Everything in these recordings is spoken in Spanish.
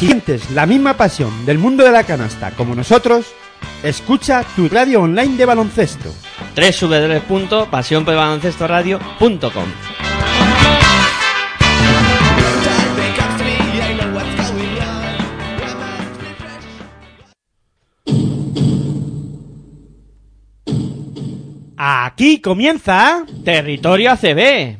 Si sientes la misma pasión del mundo de la canasta como nosotros, escucha tu radio online de baloncesto. www.pasionpelbaloncestoradio.com Aquí comienza Territorio ACB.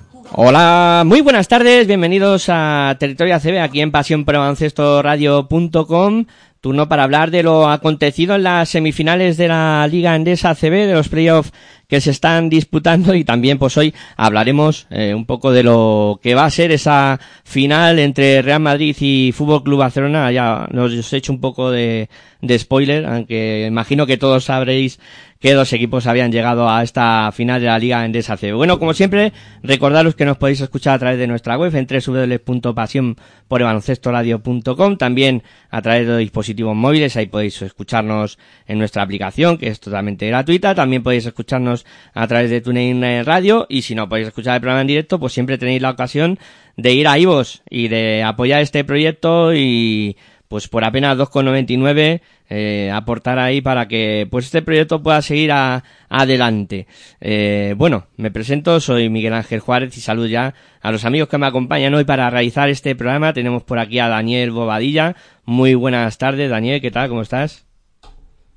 Hola, muy buenas tardes, bienvenidos a Territorio ACB aquí en pasionprobaloncestoradio.com Turno para hablar de lo acontecido en las semifinales de la Liga Endesa ACB, de los playoffs que se están disputando y también pues hoy hablaremos eh, un poco de lo que va a ser esa final entre Real Madrid y Fútbol Club Barcelona. Ya nos he hecho un poco de, de spoiler, aunque imagino que todos sabréis que dos equipos habían llegado a esta final de la Liga Endesa ACB. Bueno, como siempre, recordaros que nos podéis escuchar a través de nuestra web en www.pasionporbaloncestoradio.com, también a través de dispositivos móviles, ahí podéis escucharnos en nuestra aplicación, que es totalmente gratuita, también podéis escucharnos a través de TuneIn Radio, y si no podéis escuchar el programa en directo, pues siempre tenéis la ocasión de ir a IVOS y de apoyar este proyecto y pues por apenas 2,99 eh, aportar ahí para que pues este proyecto pueda seguir a, adelante. Eh, bueno, me presento, soy Miguel Ángel Juárez y saludo ya a los amigos que me acompañan hoy para realizar este programa. Tenemos por aquí a Daniel Bobadilla. Muy buenas tardes, Daniel, ¿qué tal? ¿Cómo estás?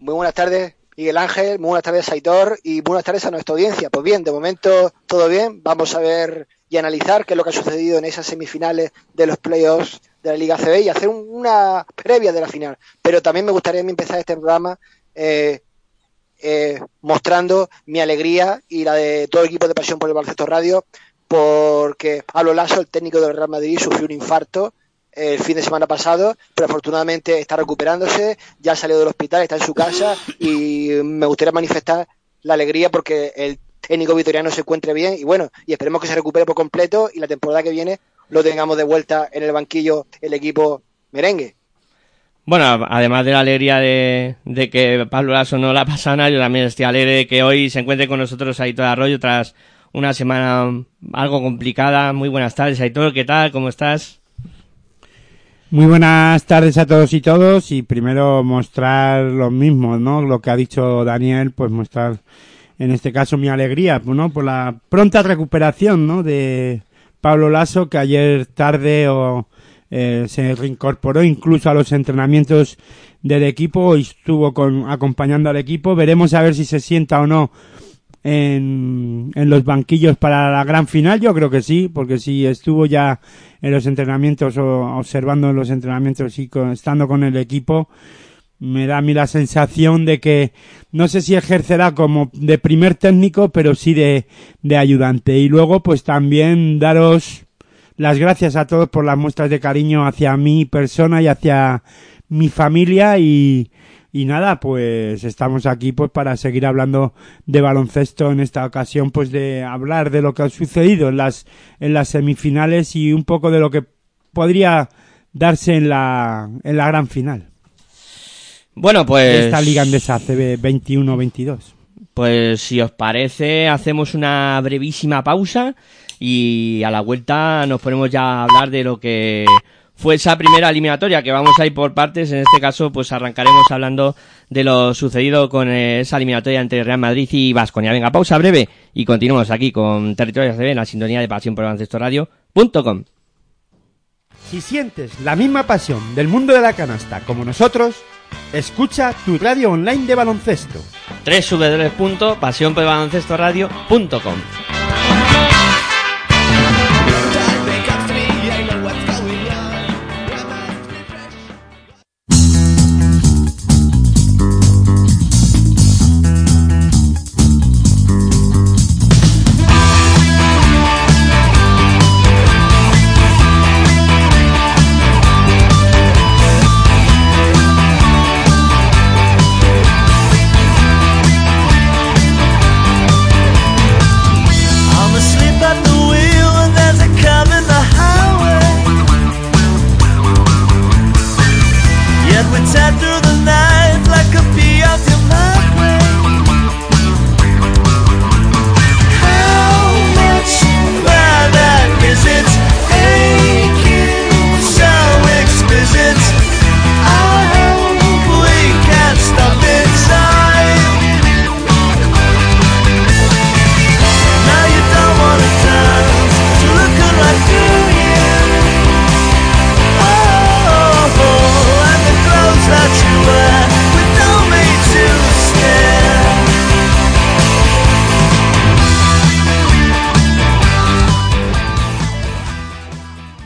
Muy buenas tardes, Miguel Ángel, muy buenas tardes, Aitor, y buenas tardes a nuestra audiencia. Pues bien, de momento todo bien, vamos a ver y analizar qué es lo que ha sucedido en esas semifinales de los playoffs de la Liga CB y hacer un- una previa de la final. Pero también me gustaría empezar este programa eh, eh, mostrando mi alegría y la de todo el equipo de Pasión por el Baloncesto Radio, porque Pablo Lasso, el técnico del Real Madrid, sufrió un infarto el fin de semana pasado, pero afortunadamente está recuperándose, ya ha salido del hospital, está en su casa y me gustaría manifestar la alegría porque el técnico vitoriano se encuentre bien y bueno, y esperemos que se recupere por completo y la temporada que viene lo tengamos de vuelta en el banquillo el equipo merengue. Bueno, además de la alegría de, que Pablo Lasso no la pasa nada, yo también estoy alegre de que hoy se encuentre con nosotros Aitor Arroyo tras una semana algo complicada. Muy buenas tardes, Aitor, ¿qué tal? ¿Cómo estás? Muy buenas tardes a todos y todos y primero mostrar lo mismo, ¿no? Lo que ha dicho Daniel, pues mostrar en este caso mi alegría, ¿no? Por la pronta recuperación, ¿no? De Pablo Lasso que ayer tarde o eh, se reincorporó incluso a los entrenamientos del equipo y estuvo con, acompañando al equipo. Veremos a ver si se sienta o no en, en los banquillos para la gran final. Yo creo que sí, porque si estuvo ya en los entrenamientos o observando los entrenamientos y con- estando con el equipo, me da a mí la sensación de que no sé si ejercerá como de primer técnico, pero sí de, de ayudante. Y luego, pues también daros las gracias a todos por las muestras de cariño hacia mi persona y hacia mi familia y, y nada, pues estamos aquí pues para seguir hablando de baloncesto en esta ocasión, pues de hablar de lo que ha sucedido en las, en las semifinales y un poco de lo que podría darse en la, en la gran final Bueno, pues... esta liga andesa CB 21-22. Pues si os parece, hacemos una brevísima pausa y a la vuelta nos ponemos ya a hablar de lo que fue esa primera eliminatoria, que vamos a ir por partes. En este caso, pues arrancaremos hablando de lo sucedido con eh, esa eliminatoria entre Real Madrid y Vasconia. Venga, pausa breve y continuamos aquí con Territorio ACB en la sintonía de Pasión por Baloncesto Radio.com. Si sientes la misma pasión del mundo de la canasta como nosotros, escucha tu radio online de baloncesto. www.pasionporbaloncestoradio.com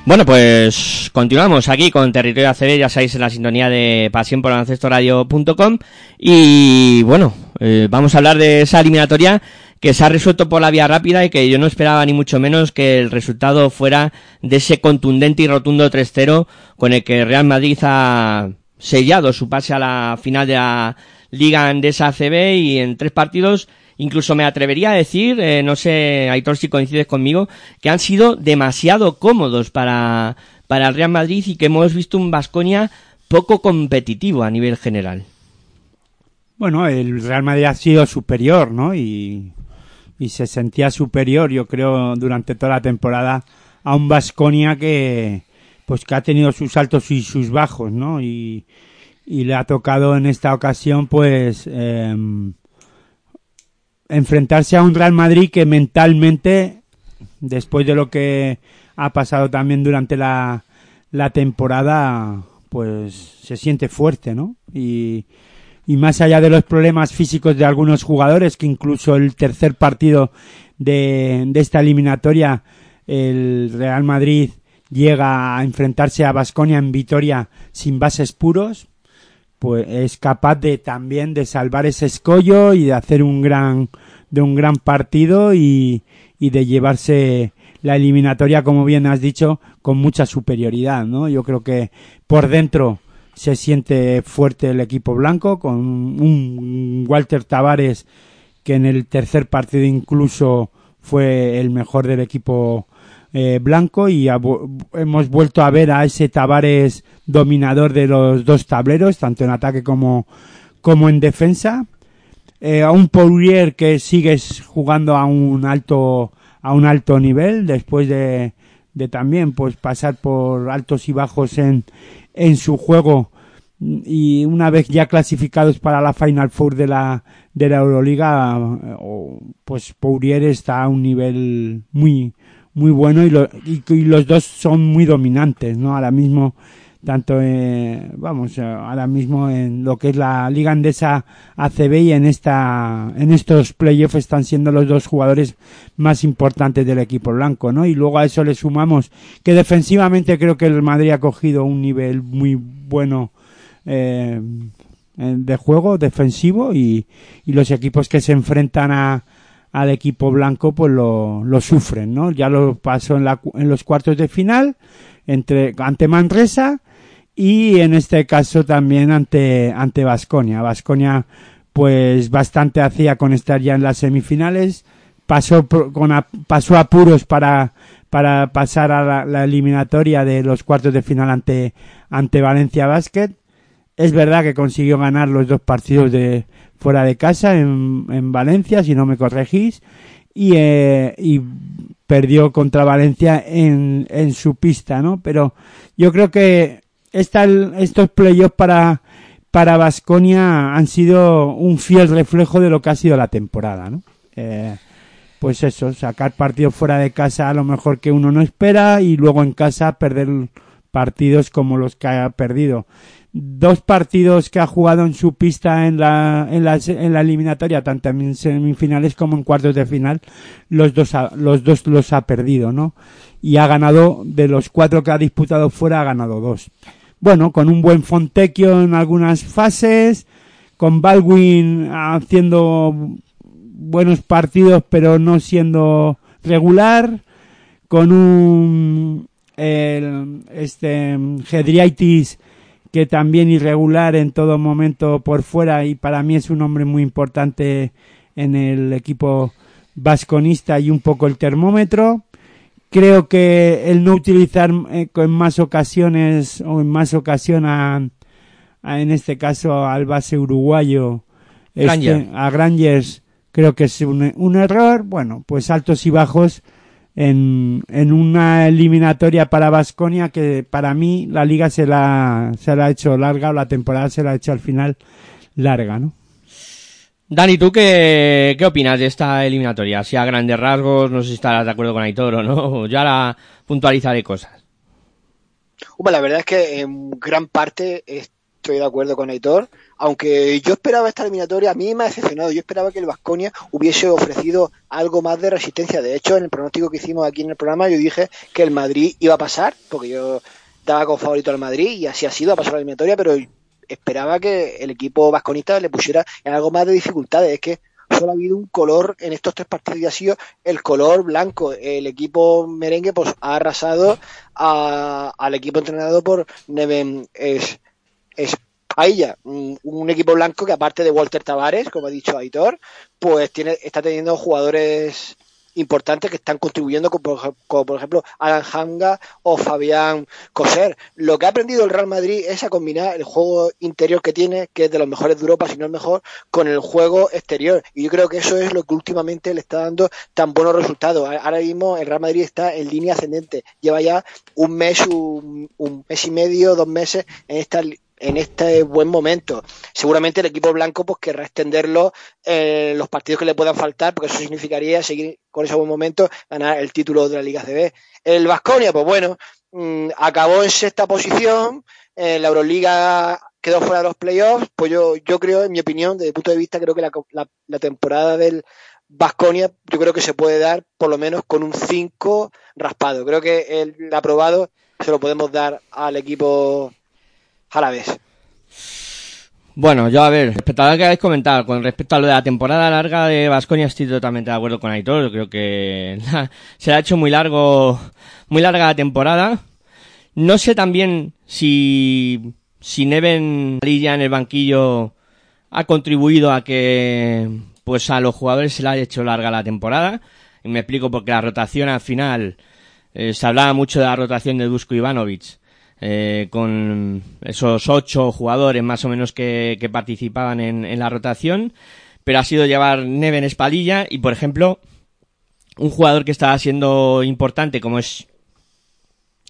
Bueno, pues continuamos aquí con Territorio ACB, ya sabéis en la sintonía de pasión por radio.com y bueno, eh, vamos a hablar de esa eliminatoria que se ha resuelto por la vía rápida y que yo no esperaba ni mucho menos que el resultado fuera de ese contundente y rotundo 3-0 con el que Real Madrid ha sellado su pase a la final de la Liga Andesa ACB y en tres partidos incluso me atrevería a decir, eh, no sé, Aitor si coincides conmigo, que han sido demasiado cómodos para, para el Real Madrid y que hemos visto un Vasconia poco competitivo a nivel general. Bueno, el Real Madrid ha sido superior, ¿no? Y, y se sentía superior, yo creo, durante toda la temporada a un Vasconia que, pues que ha tenido sus altos y sus bajos, ¿no? Y, y le ha tocado en esta ocasión, pues, eh, enfrentarse a un Real Madrid que mentalmente, después de lo que ha pasado también durante la, temporada, pues se siente fuerte, ¿no? Y, y más allá de los problemas físicos de algunos jugadores, que incluso el tercer partido de, de esta eliminatoria, el Real Madrid llega a enfrentarse a Basconia en Vitoria sin bases puros, pues es capaz de también de salvar ese escollo y de hacer un gran de un gran partido y, y de llevarse la eliminatoria como bien has dicho con mucha superioridad no yo creo que por dentro se siente fuerte el equipo blanco con un Walter Tavares que en el tercer partido incluso fue el mejor del equipo eh, blanco y hemos vuelto a ver a ese Tavares dominador de los dos tableros, tanto en ataque como, como en defensa. Eh, a un Poirier que sigue jugando a un alto a un alto nivel después de, de también pues pasar por altos y bajos en, en su juego y una vez ya clasificados para la Final Four de la de la Euroliga pues Poirier está a un nivel muy muy bueno y, lo, y, los dos son muy dominantes, ¿no? Ahora mismo, tanto, eh, vamos, ahora mismo en lo que es la Liga Andesa ACB y en esta, en estos playoffs están siendo los dos jugadores más importantes del equipo blanco, ¿no? Y luego a eso le sumamos que defensivamente creo que el Madrid ha cogido un nivel muy bueno, eh, de juego defensivo y, y los equipos que se enfrentan a, al equipo blanco pues lo, lo sufren, ¿no? Ya lo pasó en, la, en los cuartos de final entre ante Manresa y en este caso también ante ante Vasconia. Vasconia pues bastante hacía con estar ya en las semifinales, pasó con a, pasó apuros para para pasar a la, la, eliminatoria de los cuartos de final ante ante Valencia Basket. Es verdad que consiguió ganar los dos partidos de fuera de casa en, en Valencia, si no me corregís, y, eh, y perdió contra Valencia en, en su pista, ¿no? Pero yo creo que esta, estos playoffs para para Vasconia han sido un fiel reflejo de lo que ha sido la temporada, ¿no? Eh, pues eso, sacar partidos fuera de casa a lo mejor que uno no espera y luego en casa perder partidos como los que ha perdido dos partidos que ha jugado en su pista en la, en la, en la eliminatoria, tanto en semifinales como en cuartos de final, los dos, los dos los ha perdido, ¿no? Y ha ganado, de los cuatro que ha disputado fuera, ha ganado dos. Bueno, con un buen Fontecchio en algunas fases, con Baldwin haciendo buenos partidos pero no siendo regular, con un, el, este, Hedriaitis que también irregular en todo momento por fuera y para mí es un hombre muy importante en el equipo vasconista y un poco el termómetro. Creo que el no utilizar eh, en más ocasiones o en más ocasiones a, a, en este caso al base uruguayo Granger. este, a Grangers creo que es un, un error. Bueno, pues altos y bajos en, en una eliminatoria para Vasconia que para mí la liga se la, se la ha hecho larga o la temporada se la ha hecho al final larga, ¿no? Dani, ¿tú qué, qué opinas de esta eliminatoria? Si a grandes rasgos, no sé si estarás de acuerdo con Aitor o no, ya la puntualizaré cosas. Bueno, la verdad es que en gran parte estoy de acuerdo con Aitor, aunque yo esperaba esta eliminatoria, a mí me ha decepcionado, yo esperaba que el Vasconia hubiese ofrecido algo más de resistencia. De hecho, en el pronóstico que hicimos aquí en el programa, yo dije que el Madrid iba a pasar, porque yo daba como favorito al Madrid y así ha sido, ha pasado la eliminatoria, pero esperaba que el equipo vasconista le pusiera en algo más de dificultades. Es que solo ha habido un color en estos tres partidos y ha sido el color blanco. El equipo merengue pues ha arrasado al equipo entrenado por Neven es un, un, equipo blanco que aparte de Walter Tavares, como ha dicho Aitor, pues tiene, está teniendo jugadores importantes que están contribuyendo, como, por ejemplo Alan Hanga o Fabián Coser. Lo que ha aprendido el Real Madrid es a combinar el juego interior que tiene, que es de los mejores de Europa, si no el mejor, con el juego exterior. Y yo creo que eso es lo que últimamente le está dando tan buenos resultados. Ahora mismo el Real Madrid está en línea ascendente. Lleva ya un mes, un, un mes y medio, dos meses en esta en este buen momento. Seguramente el equipo blanco pues querrá extenderlo en los partidos que le puedan faltar, porque eso significaría seguir con ese buen momento, ganar el título de la Liga CB. El Vasconia, pues bueno, mm, acabó en sexta posición, en la Euroliga quedó fuera de los playoffs, pues yo, yo creo, en mi opinión, desde el punto de vista, creo que la, la, temporada del Vasconia, yo creo que se puede dar por lo menos con un 5 raspado. Creo que el aprobado se lo podemos dar al equipo vez. Bueno, yo a ver, respecto a lo que habéis comentado, con respecto a lo de la temporada larga de Vasconia, estoy totalmente de acuerdo con Aitor. Yo creo que se ha hecho muy largo, muy larga la temporada. No sé también si, si Neven Marilla en el banquillo ha contribuido a que, pues a los jugadores se le haya hecho larga la temporada. Y me explico porque la rotación al final, eh, se hablaba mucho de la rotación de Dusko Ivanovic eh, con esos ocho jugadores más o menos que, participaban en, la rotación, pero ha sido llevar Neven Espalilla y, por ejemplo, un jugador que estaba siendo importante como es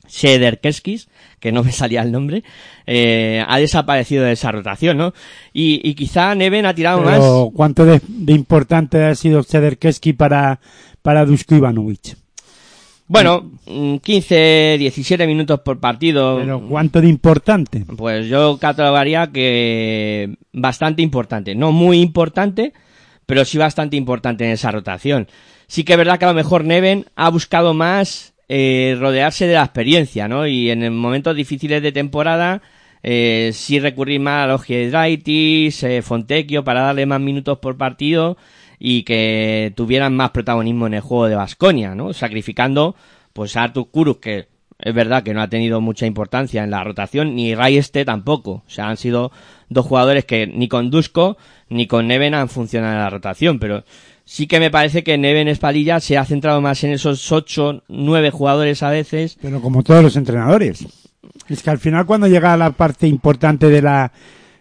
Seder Keskis, que no me salía el nombre, eh, ha desaparecido de esa rotación, ¿no? Y, quizá Neven ha tirado más. ¿Cuánto de, importante ha sido Seder Keski para, para Dusko Ivanovic? Bueno, 15, mm, 17 minutos por partido. ¿Pero cuánto de importante? Pues yo catalogaría que bastante importante. No muy importante, pero sí bastante importante en esa rotación. Sí que es verdad que a lo mejor Neven ha buscado más eh, rodearse de la experiencia, ¿no? Y en momentos difíciles de temporada, eh, sí recurrir más a los Giedraitis, eh, Fontecchio para darle más minutos por partido y que tuvieran más protagonismo en el juego de Vasconia, ¿no? Sacrificando pues a Artur Kurus, que es verdad que no ha tenido mucha importancia en la rotación, ni Este tampoco. O sea, han sido dos jugadores que ni con Dusko ni con Neven han funcionado en la rotación, pero sí que me parece que Neven Espalilla se ha centrado más en esos ocho, nueve jugadores a veces. Pero como todos los entrenadores. Es que al final cuando llega la parte importante de la...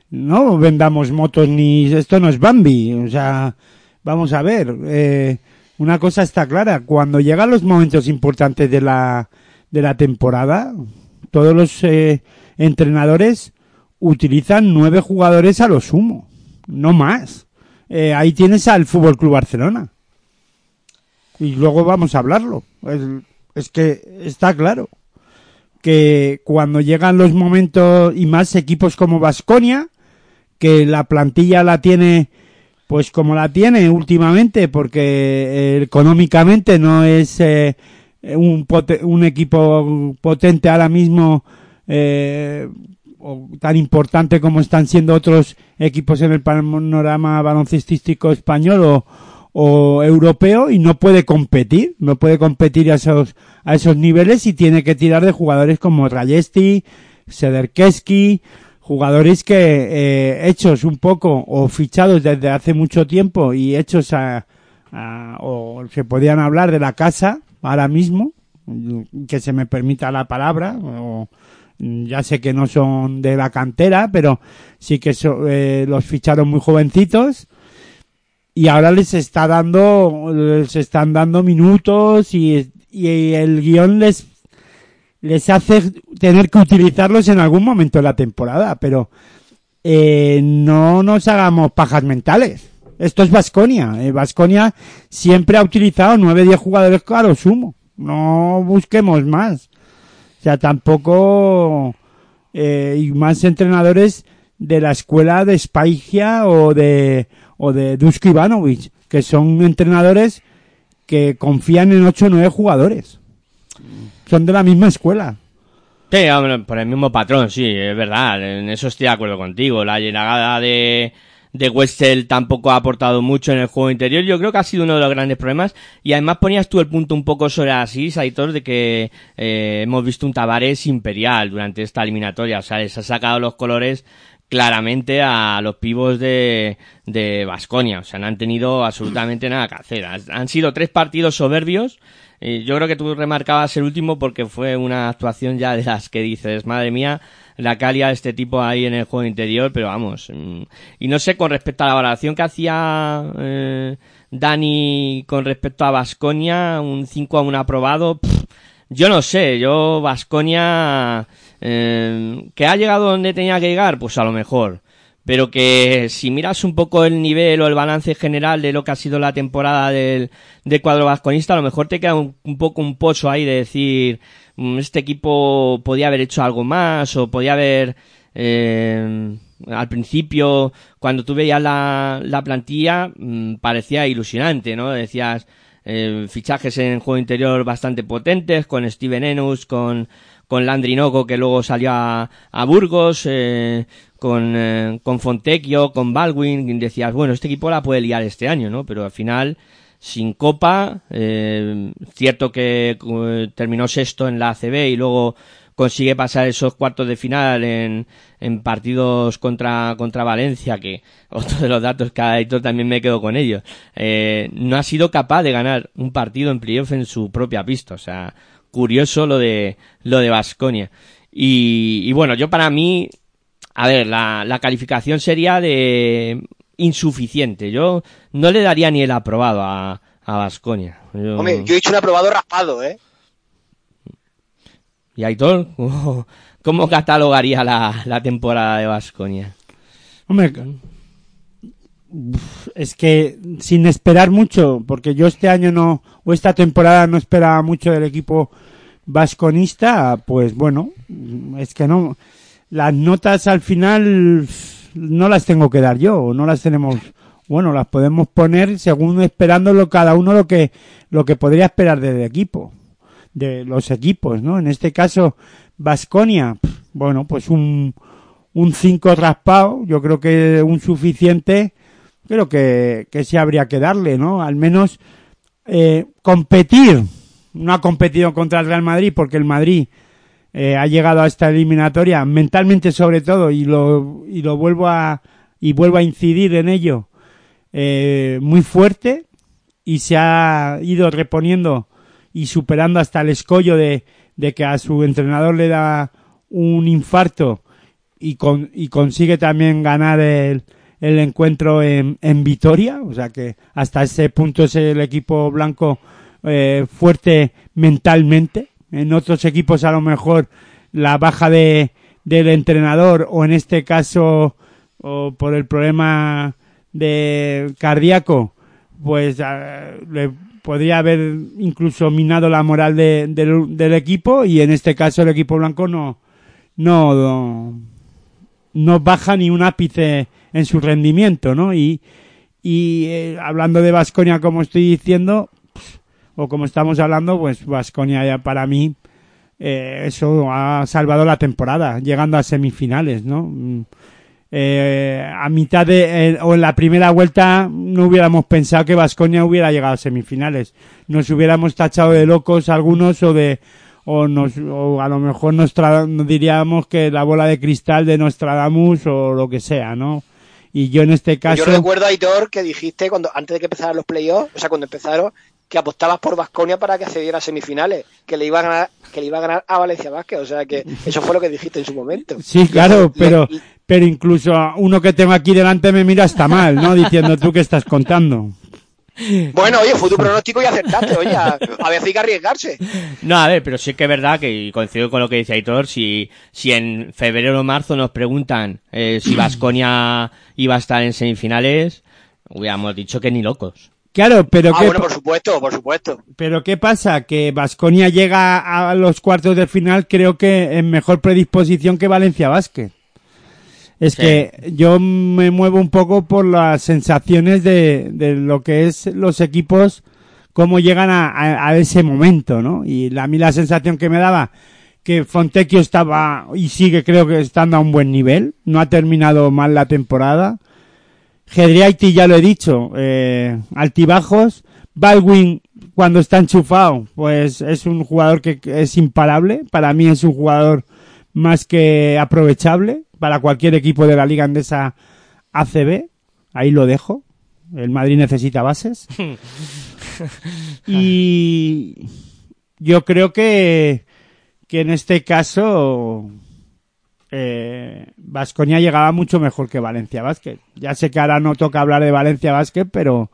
No vendamos motos ni... Esto no es Bambi. O sea, Vamos a ver, eh, una cosa está clara, cuando llegan los momentos importantes de la, de la temporada, todos los eh, entrenadores utilizan nueve jugadores a lo sumo, no más. Eh, ahí tienes al Fútbol Club Barcelona. Y luego vamos a hablarlo. Es, es que está claro que cuando llegan los momentos y más equipos como Vasconia, que la plantilla la tiene pues como la tiene últimamente, porque eh, económicamente no es eh, un, un equipo potente ahora mismo eh, o tan importante como están siendo otros equipos en el panorama baloncestístico español o, europeo y no puede competir, no puede competir a esos, a esos niveles y tiene que tirar de jugadores como Rayesti, Sederkeski, jugadores que eh, hechos un poco o fichados desde hace mucho tiempo y hechos a, o se podían hablar de la casa ahora mismo que se me permita la palabra o, ya sé que no son de la cantera pero sí que eh, los ficharon muy jovencitos y ahora les está dando les están dando minutos y, y el guion les les hace tener que utilizarlos en algún momento de la temporada, pero eh, no nos hagamos pajas mentales. Esto es Vasconia. Vasconia siempre ha utilizado 9-10 jugadores claro sumo. No busquemos más. O sea, tampoco... Eh, y más entrenadores de la escuela de Spaigia o de, o de Dusko Ivanovic, que son entrenadores que confían en 8 o 9 jugadores. Son de la misma escuela. Sí, por el mismo patrón, sí, es verdad. En eso estoy de acuerdo contigo. La llegada de, de Westel tampoco ha aportado mucho en el juego interior. Yo creo que ha sido uno de los grandes problemas. Y además ponías tú el punto un poco sobre así, Saitor, de que eh, hemos visto un Tavares imperial durante esta eliminatoria. O sea, les ha sacado los colores claramente a los pivos de de Basconia, o sea, no han tenido absolutamente nada que hacer. Han sido tres partidos soberbios. Yo creo que tú remarcabas el último porque fue una actuación ya de las que dices, madre mía, la calia de este tipo ahí en el juego interior, pero vamos. mm, Y no sé, con respecto a la valoración que hacía eh, Dani con respecto a Basconia, un 5 a un aprobado, pff, yo no sé, yo Basconia eh, que ha llegado donde tenía que llegar, pues a lo mejor. Pero que si miras un poco el nivel o el balance general de lo que ha sido la temporada del, del cuadro vasconista, a lo mejor te queda un, poco un pozo ahí de decir, "Mm, este equipo podía haber hecho algo más o podía haber, eh, al principio, cuando tú veías la, la plantilla, mm, parecía ilusionante, ¿no? Decías, eh, fichajes en juego interior bastante potentes, con Steven Enus, con, con Landry Nogo, que luego salió a, a Burgos, eh, con, eh, con Fontecchio, con Baldwin, decías, bueno, este equipo la puede liar este año, ¿no? Pero al final, sin copa, eh, cierto que eh, terminó sexto en la ACB y luego consigue pasar esos cuartos de final en, en partidos contra, contra Valencia, que otro de los datos que ha hecho también me quedo con ellos. Eh, no ha sido capaz de ganar un partido en playoff en su propia pista. O sea, curioso lo de, lo de Basconia. Y, y bueno, yo para mí, a ver, la, la calificación sería de insuficiente. Yo no le daría ni el aprobado a, a Basconia. Yo- Hombre, yo he hecho un aprobado raspado, ¿eh? ¿Y Aitor? ¿Cómo, cómo catalogaría la, la temporada de Basconia? Hombre, es que sin esperar mucho, porque yo este año no, o esta temporada no esperaba mucho del equipo vasconista, pues bueno, es que no, las notas al final no las tengo que dar yo, no las tenemos, bueno, las podemos poner según esperándolo cada uno lo que, lo que podría esperar del equipo, de los equipos, ¿no? En este caso, Vasconia, bueno, pues un, un 5 raspado, yo creo que un suficiente, creo que, que sí habría que darle, ¿no? Al menos eh, competir. No ha competido contra el Real Madrid porque el Madrid eh, ha llegado a esta eliminatoria mentalmente sobre todo y lo, y lo vuelvo a, y vuelvo a incidir en ello, eh, muy fuerte y se ha ido reponiendo y superando hasta el escollo de, de que a su entrenador le da un infarto y, con, y consigue también ganar el, el encuentro en, en Vitoria, o sea que hasta ese punto es el equipo blanco eh, fuerte mentalmente. En otros equipos a lo mejor la baja de, del entrenador o en este caso o por el problema de cardíaco, pues ah, le podría haber incluso minado la moral de- del, equipo y en este caso el equipo blanco no no no baja ni un ápice en su rendimiento, ¿no? Y, y eh, hablando de Vasconia, como estoy diciendo, o como estamos hablando, pues Vasconia ya para mí eh, eso ha salvado la temporada, llegando a semifinales, ¿no? Mm, eh, a mitad de eh, o en la primera vuelta no hubiéramos pensado que Vasconia hubiera llegado a semifinales. Nos hubiéramos tachado de locos algunos o de o nos o a lo mejor nos, diríamos que la bola de cristal de Nostradamus o lo que sea, ¿no? Y yo en este caso Yo recuerdo, Aitor, que dijiste cuando antes de que empezaran los playoffs, o sea, cuando empezaron, que apostabas por Vasconia para que accediera a semifinales, que le iba a ganar, que le iba a ganar a Valencia Vázquez, o sea que eso fue lo que dijiste en su momento. Sí, claro, pero le- pero incluso uno que tengo aquí delante me mira hasta mal, ¿no? Diciendo tú que estás contando. Bueno, oye, fue tu pronóstico y acertaste, oye, a, a veces hay que arriesgarse. No, a ver, pero sí que es verdad que y coincido con lo que dice Aitor, si, si en febrero o marzo nos preguntan eh, si Vasconia iba a estar en semifinales, hubiéramos dicho que ni locos. Claro, pero Ah, ¿qué, bueno, por supuesto, por supuesto. pero ¿qué pasa? Que Vasconia llega a los cuartos de final creo que en mejor predisposición que Valencia Vázquez. Es Sí. que yo me muevo un poco por las sensaciones de, de lo que es los equipos, cómo llegan a, a- a ese momento, ¿no? Y la- a mí la sensación que me daba que Fontecchio estaba y sigue creo que estando a un buen nivel, no ha terminado mal la temporada. Gedriaiti ya lo he dicho, eh, altibajos. Baldwin cuando está enchufado, pues es un jugador que es imparable. Para mí es un jugador más que aprovechable para cualquier equipo de la Liga Andesa ACB. Ahí lo dejo. El Madrid necesita bases. y yo creo que, que en este caso eh, llegaba mucho mejor que Valencia Basket. Ya sé que ahora no toca hablar de Valencia Basket, pero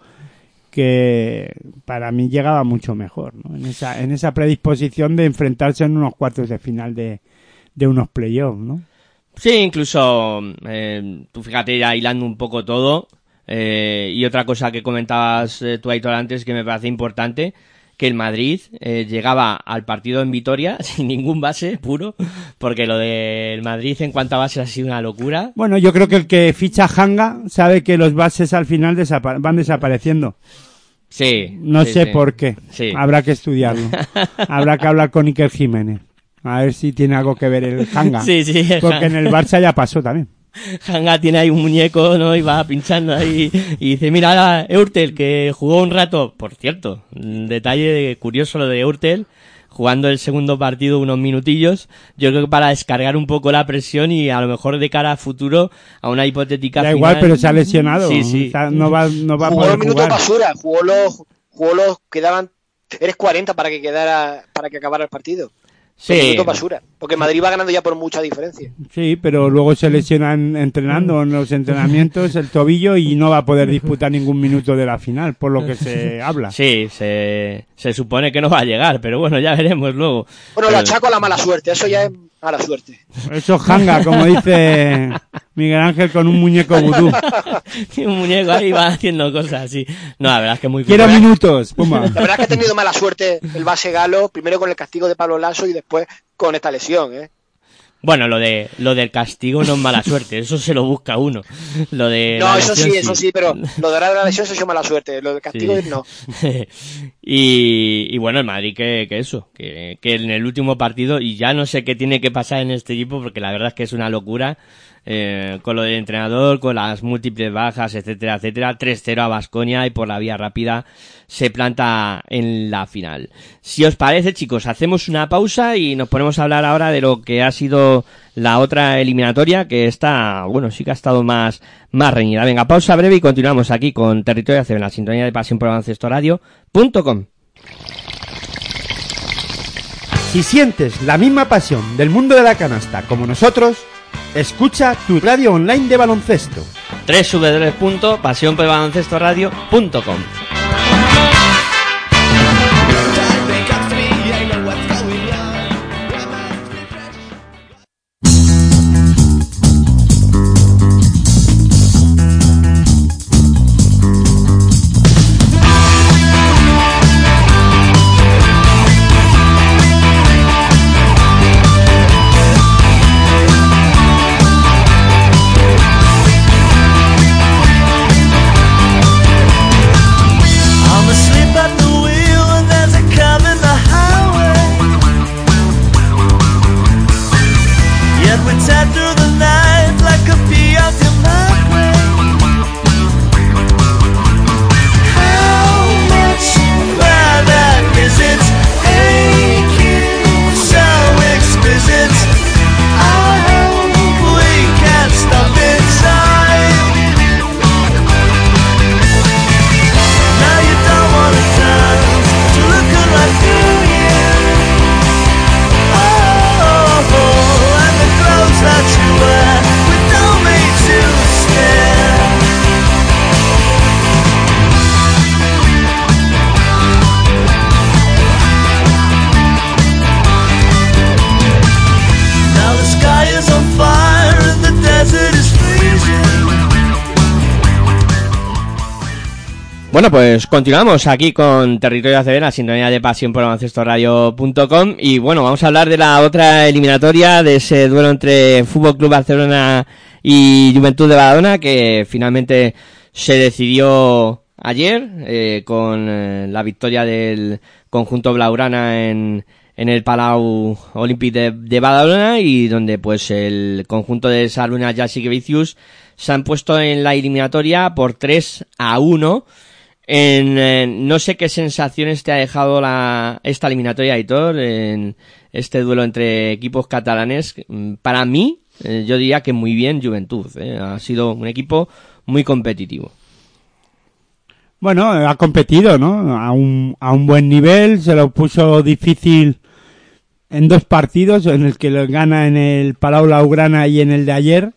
que para mí llegaba mucho mejor, ¿no? En esa, en esa predisposición de enfrentarse en unos cuartos de final de, de unos playoffs, ¿no? Sí, incluso, eh, tú fíjate ya hilando un poco todo, eh, y otra cosa que comentabas eh, tú, Aitor, antes que me parece importante, que el Madrid eh, llegaba al partido en Vitoria sin ningún base puro, porque lo del Madrid en cuanto a bases ha sido una locura. Bueno, yo creo que el que ficha Hanga sabe que los bases al final desapa- van desapareciendo. Sí. No sí, sé sí. por qué. Sí. Habrá que estudiarlo. Habrá que hablar con Iker Jiménez. A ver si tiene algo que ver el Hanga. Sí, sí, Porque en el Barça ya pasó también. Hanga tiene ahí un muñeco, ¿no? Y va pinchando ahí. Y dice, mira, Eurtel, que jugó un rato. Por cierto, un detalle de- curioso lo de Eurtel. Jugando el segundo partido unos minutillos. Yo creo que para descargar un poco la presión y a lo mejor de cara a futuro a una hipotética Da final. igual, pero se ha lesionado. Sí, sí. O sea, no va, no va a jugó poder los minutos jugar. basura, jugó los, jugó los, quedaban, eres 40 para que quedara, para que acabara el partido. Sí. Basura. Porque Madrid va ganando ya por mucha diferencia. Sí, pero luego se lesionan entrenando en los entrenamientos el tobillo y no va a poder disputar ningún minuto de la final, por lo que se habla. Sí, se, se supone que no va a llegar, pero bueno, ya veremos luego. Bueno, lo achaco a la mala suerte, eso ya es mala suerte. Eso janga, como dice Miguel Ángel con un muñeco vudú. Tiene un muñeco ahí va haciendo cosas así. No, la verdad es que muy Quiero minutos, puma. La verdad es que ha tenido mala suerte el base galo, primero con el castigo de Pablo Lasso y después con esta lesión, ¿eh? Bueno, lo de lo del castigo no es mala suerte, eso se lo busca uno. Lo de No, eso sí, eso sí, pero lo de la lesión eso sí es mala suerte, lo del castigo Sí. no. y, y bueno, el Madrid que, que eso, que, que en el último partido, y ya no sé qué tiene que pasar en este equipo, porque la verdad es que es una locura, eh, con lo del entrenador, con las múltiples bajas, etcétera, etcétera, 3-0 a Basconia y por la vía rápida se planta en la final. Si os parece, chicos, hacemos una pausa y nos ponemos a hablar ahora de lo que ha sido la otra eliminatoria, que está, bueno, sí que ha estado más, más reñida. Venga, pausa breve y continuamos aquí con Territorio ACB en la sintonía de pasión por baloncestoradio.com. Si sientes la misma pasión del mundo de la canasta como nosotros, escucha tu radio online de baloncesto. www.pasionporbaloncestoradio.com Bueno, pues continuamos aquí con Territorio ACB, la sintonía de pasión por baloncestoradio.com y bueno, vamos a hablar de la otra eliminatoria, de ese duelo entre Fútbol Club Barcelona y Juventud de Badalona que finalmente se decidió ayer eh, con eh, la victoria del conjunto blaugrana en, en el Palau Olympic de, de Badalona y donde pues el conjunto de Saluna Jasic Vicius se han puesto en la eliminatoria por 3 a 1 en, eh, no sé qué sensaciones te ha dejado la, esta eliminatoria, Aitor, en este duelo entre equipos catalanes. Mm, Para mí, eh, yo diría que muy bien Juventud. eh. Ha sido un equipo muy competitivo. Bueno, ha competido, ¿no? A un, a un buen nivel, se lo puso difícil en dos partidos, en el que lo gana en el Palau Laugrana y en el de ayer.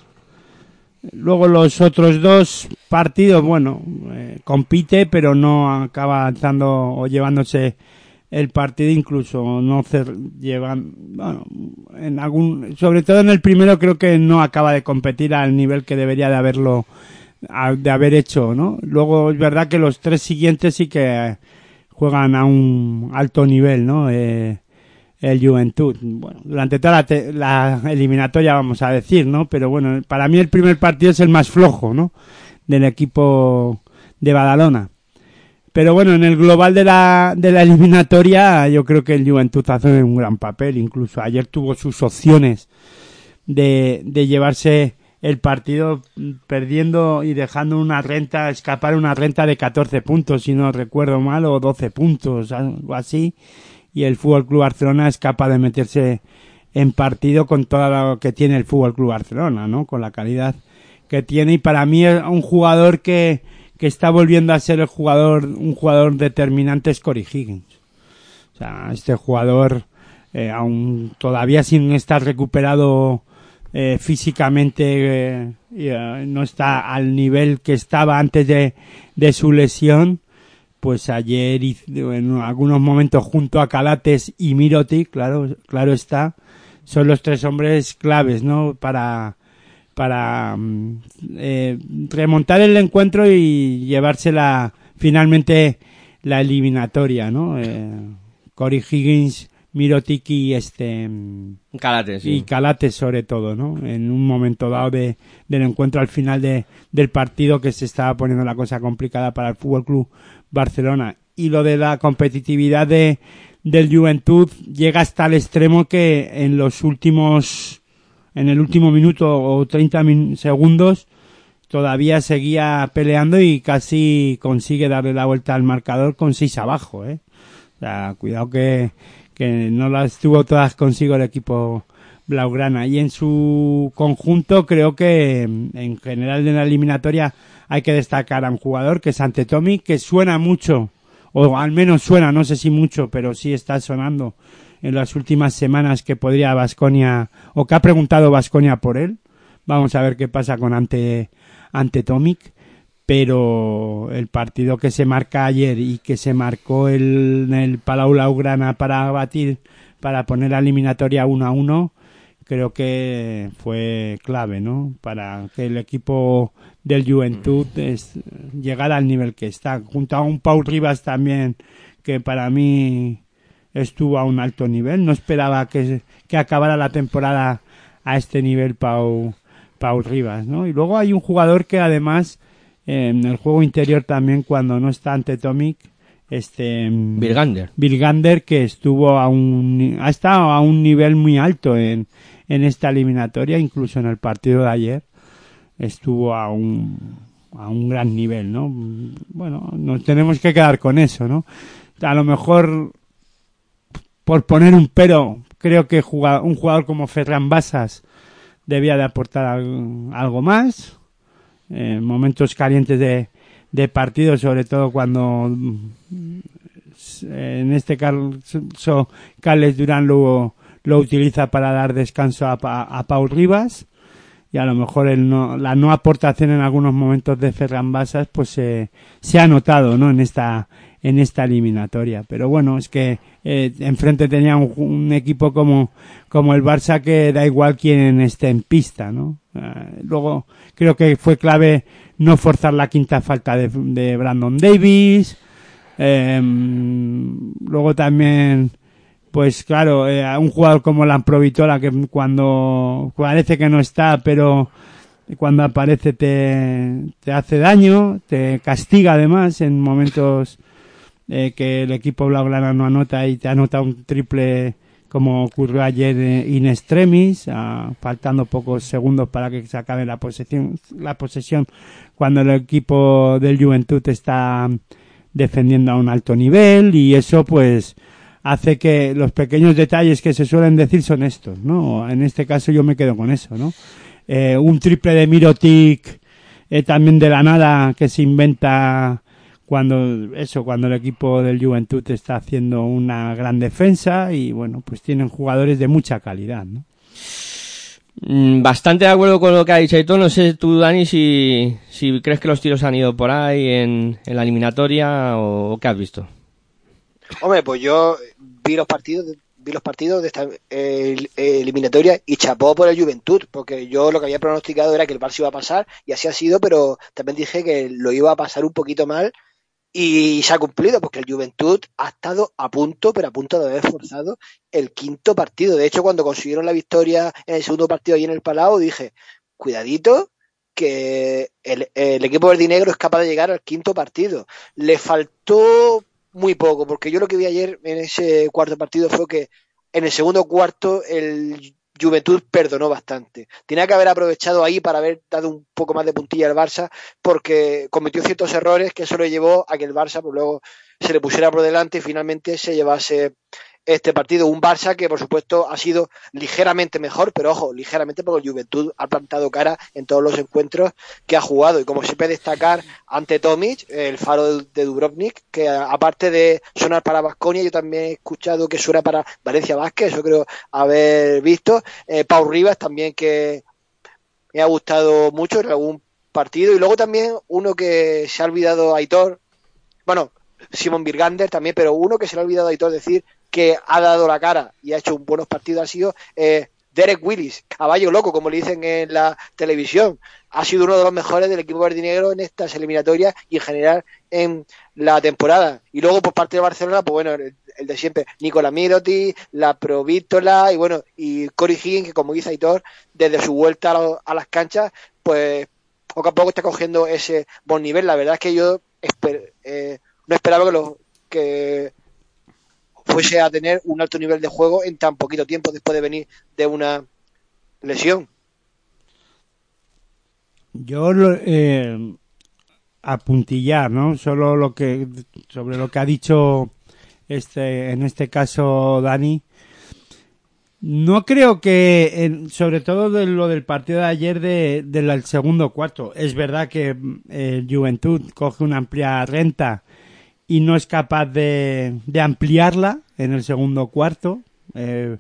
Luego los otros dos partidos, bueno, eh, compite, pero no acaba avanzando o llevándose el partido, incluso no llevan, bueno, en algún, sobre todo en el primero creo que no acaba de competir al nivel que debería de haberlo, de haber hecho, ¿no? Luego es verdad que los tres siguientes sí que juegan a un alto nivel, ¿no? Eh, el Juventud. Bueno, durante toda la, te- la eliminatoria vamos a decir, ¿no? Pero bueno, para mí el primer partido es el más flojo, ¿no? Del equipo de Badalona. Pero bueno, en el global de la, de la eliminatoria yo creo que el Juventud hace un gran papel. Incluso ayer tuvo sus opciones de, de llevarse el partido perdiendo y dejando una renta, escapar una renta de 14 puntos, si no recuerdo mal, o 12 puntos, algo así. Y el Fútbol Club Barcelona es capaz de meterse en partido con todo lo que tiene el Fútbol Club Barcelona, ¿no? Con la calidad que tiene. Y para mí es un jugador que, que está volviendo a ser el jugador, un jugador determinante es Cory Higgins. O sea, este jugador, eh, aún todavía sin estar recuperado eh, físicamente, eh, eh, no está al nivel que estaba antes de, de su lesión. Pues ayer, hizo- en algunos momentos, junto a Calates y Mirotic, claro, claro está, son los tres hombres claves, ¿no? Para, para mm, eh, remontar el encuentro y llevársela finalmente la eliminatoria, ¿no? Eh, Cory Higgins, Mirotic y este mm, Calate, sí. y Calates sobre todo, ¿no? En un momento dado de, del encuentro al final de, del partido que se estaba poniendo la cosa complicada para el Fútbol Club Barcelona. Y lo de la competitividad de, del Juventud llega hasta el extremo que en los últimos, en el último minuto o 30 min- segundos, todavía seguía peleando y casi consigue darle la vuelta al marcador con seis abajo, ¿eh? Cuidado que, que no las tuvo todas consigo el equipo Blaugrana. Y en su conjunto creo que en general de la eliminatoria hay que destacar a un jugador que es Antetomic, que suena mucho, o al menos suena, no sé si mucho, pero sí está sonando en las últimas semanas que podría Vasconia, o que ha preguntado Vasconia por él. Vamos a ver qué pasa con Ante, Antetomic pero el partido que se marca ayer y que se marcó el, en el Palau Blaugrana para batir, para poner la eliminatoria 1 a 1, creo que fue clave, ¿no? Para que el equipo del Juventud es, llegara al nivel que está. Junto a un Pau Rivas también, que para mí estuvo a un alto nivel. No esperaba que, que acabara la temporada a este nivel Pau, Pau Rivas, ¿no? Y luego hay un jugador que además en el juego interior también cuando no está ante Tomic, este mm, Birgander. Bill Gander que estuvo a un ha estado a un nivel muy alto en, en esta eliminatoria, incluso en el partido de ayer estuvo a un a un gran nivel, ¿no? Bueno, nos tenemos que quedar con eso, ¿no? A lo mejor por poner un pero, creo que un jugador como Ferran Basas debía de aportar al- algo más en momentos calientes de, de partido, sobre todo cuando en este caso Carles Durán lo, lo utiliza para dar descanso a, a Paul Rivas y a lo mejor el no, la no aportación en algunos momentos de Ferran Basas pues se se ha notado ¿no? en esta en esta eliminatoria. Pero bueno es que eh, enfrente tenía un, un equipo como como el Barça que da igual quién esté en pista no Eh, luego creo que fue clave no forzar la quinta falta de, de Brandon Davis. Eh, luego también pues claro, eh, a un jugador como Lamprovitola que cuando parece que no está, pero cuando aparece te, te hace daño, te castiga además en momentos eh, que el equipo blaugrana no anota y te anota un triple como ocurrió ayer eh, in extremis, ah, faltando pocos segundos para que se acabe la posesión, la posesión cuando el equipo del Juventud está defendiendo a un alto nivel y eso pues hace que los pequeños detalles que se suelen decir son estos, ¿no? En este caso yo me quedo con eso, ¿no? Eh, un triple de Mirotic eh, también de la nada que se inventa cuando eso cuando el equipo del Juventud está haciendo una gran defensa y bueno pues tienen jugadores de mucha calidad ¿no? Mm, Bastante de acuerdo con lo que ha dicho Aitor. No sé tú, Dani, si, si crees que los tiros han ido por ahí en, en la eliminatoria o qué has visto. Hombre, pues yo vi los partidos, vi los partidos de esta eliminatoria y chapó por el Juventud, porque yo lo que había pronosticado era que el Barça iba a pasar y así ha sido, pero también dije que lo iba a pasar un poquito mal y se ha cumplido, porque el Juventud ha estado a punto, pero a punto de haber forzado el quinto partido. De hecho, cuando consiguieron la victoria en el segundo partido ahí en el Palau, dije, cuidadito, que el, el equipo verdinegro es capaz de llegar al quinto partido. Le faltó muy poco, porque yo lo que vi ayer en ese cuarto partido fue que en el segundo cuarto el Juventud perdonó bastante. Tenía que haber aprovechado ahí para haber dado un poco más de puntilla al Barça, porque cometió ciertos errores que eso le llevó a que el Barça pues, luego se le pusiera por delante y finalmente se llevase este partido. Un Barça que, por supuesto, ha sido ligeramente mejor, pero ojo, ligeramente porque Juventud ha plantado cara en todos los encuentros que ha jugado. Y como siempre destacar ante Tomic, el faro de Dubrovnik, que aparte de sonar para Vasconia, yo también he escuchado que suena para Valencia Vázquez, eso creo haber visto. Eh, Pau Rivas también que me ha gustado mucho en algún partido. Y luego también uno que se ha olvidado Aitor, bueno, Simon Birgander también, pero uno que se le ha olvidado a Aitor decir que ha dado la cara y ha hecho un buenos partidos ha sido eh, Derek Willis, caballo loco, como le dicen en la televisión. Ha sido uno de los mejores del equipo verdinegro en estas eliminatorias y en general en la temporada. Y luego por parte de Barcelona, pues bueno, el, de siempre, Nicola Miroti, la Provítola y bueno, y Cory Higgins, que como dice Aitor, desde su vuelta a, lo- a las canchas, pues poco a poco está cogiendo ese buen nivel. La verdad es que yo eh, no esperaba que, lo, que fuese a tener un alto nivel de juego en tan poquito tiempo después de venir de una lesión. Yo eh, apuntillar, ¿no? Solo lo que sobre lo que ha dicho este en este caso Dani. No creo que, sobre todo de lo del partido de ayer de, del segundo cuarto, es verdad que mm, el Juventud coge una amplia renta y no es capaz de, de ampliarla en el segundo cuarto. Eh,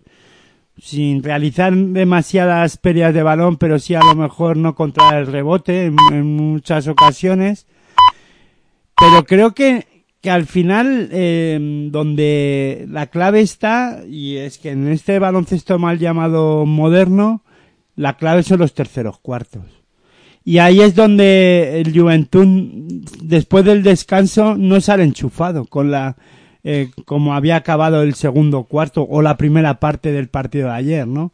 sin realizar demasiadas pérdidas de balón, pero sí a lo mejor no contra el rebote en, muchas ocasiones. Pero creo que, que al final, eh, donde la clave está, y es que en este baloncesto mal llamado moderno, la clave son los terceros cuartos. Y ahí es donde el Juventud, después del descanso, no sale enchufado con la, eh, como había acabado el segundo cuarto o la primera parte del partido de ayer, ¿no?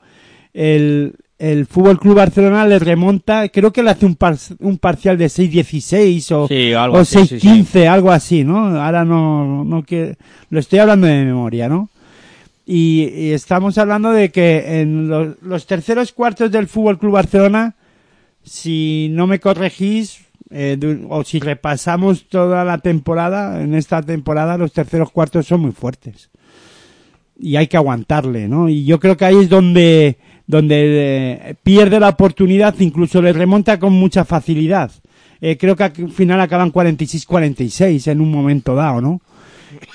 El, el Fútbol Club Barcelona le remonta, creo que le hace un, par- un parcial de 6-16 o, Sí, algo o así, sí, 6-15, algo así, ¿no? Ahora no, no que, lo estoy hablando de memoria, ¿no? Y, y estamos hablando de que en los, los terceros cuartos del Fútbol Club Barcelona, si no me corregís, eh, o si repasamos toda la temporada, en esta temporada los terceros cuartos son muy fuertes. Y hay que aguantarle, ¿no? Y yo creo que ahí es donde, donde eh, pierde la oportunidad, incluso le remonta con mucha facilidad. Eh, creo que al final acaban 46-46 en un momento dado, ¿no?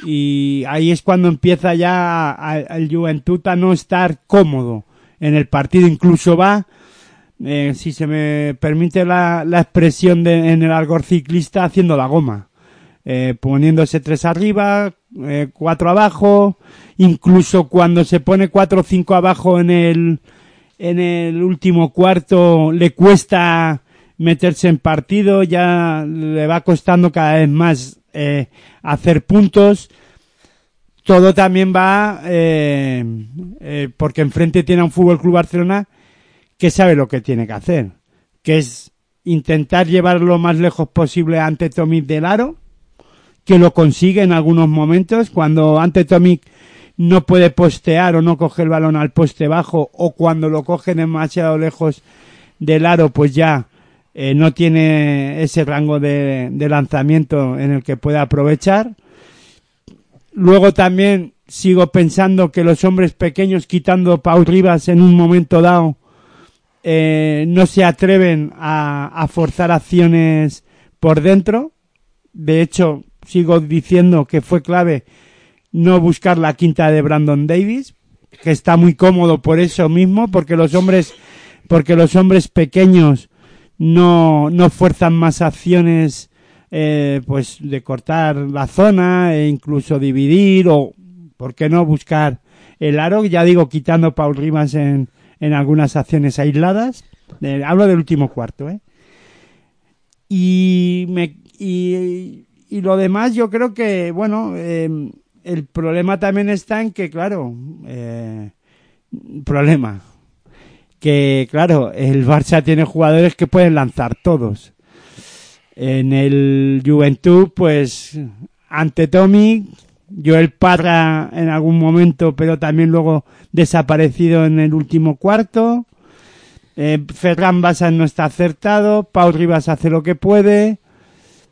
Y ahí es cuando empieza ya el Juventud a no estar cómodo en el partido, incluso va eh, si se me permite la, la expresión de, en el algor ciclista, haciendo la goma. Eh, poniéndose tres arriba, eh, cuatro abajo, incluso cuando se pone cuatro o cinco abajo en el, en el último cuarto, le cuesta meterse en partido, ya le va costando cada vez más eh, hacer puntos. Todo también va eh, eh, porque enfrente tiene a un Fútbol Club Barcelona que sabe lo que tiene que hacer, que es intentar llevarlo lo más lejos posible ante Tomic del aro, que lo consigue en algunos momentos, cuando ante Tomic no puede postear o no coge el balón al poste bajo, o cuando lo coge demasiado lejos del aro, pues ya eh, no tiene ese rango de, lanzamiento en el que pueda aprovechar. Luego también sigo pensando que los hombres pequeños, quitando Pau Rivas en un momento dado, eh, no se atreven a, forzar acciones por dentro. De hecho, sigo diciendo que fue clave no buscar la quinta de Brandon Davis, que está muy cómodo por eso mismo, porque los hombres, porque los hombres pequeños no, no fuerzan más acciones, eh, pues de cortar la zona e incluso dividir o, ¿por qué no buscar el aro? Ya digo, quitando Paul Rivas en, en algunas acciones aisladas. Hablo del último cuarto, ¿eh? Y, me, y, y lo demás yo creo que, bueno, eh, el problema también está en que, claro, eh, problema, que claro, el Barça tiene jugadores que pueden lanzar todos. En el Juventud, pues, ante Tommy, Joel Parra en algún momento, pero también luego desaparecido en el último cuarto. Eh, Ferran Basas no está acertado, Paul Rivas hace lo que puede.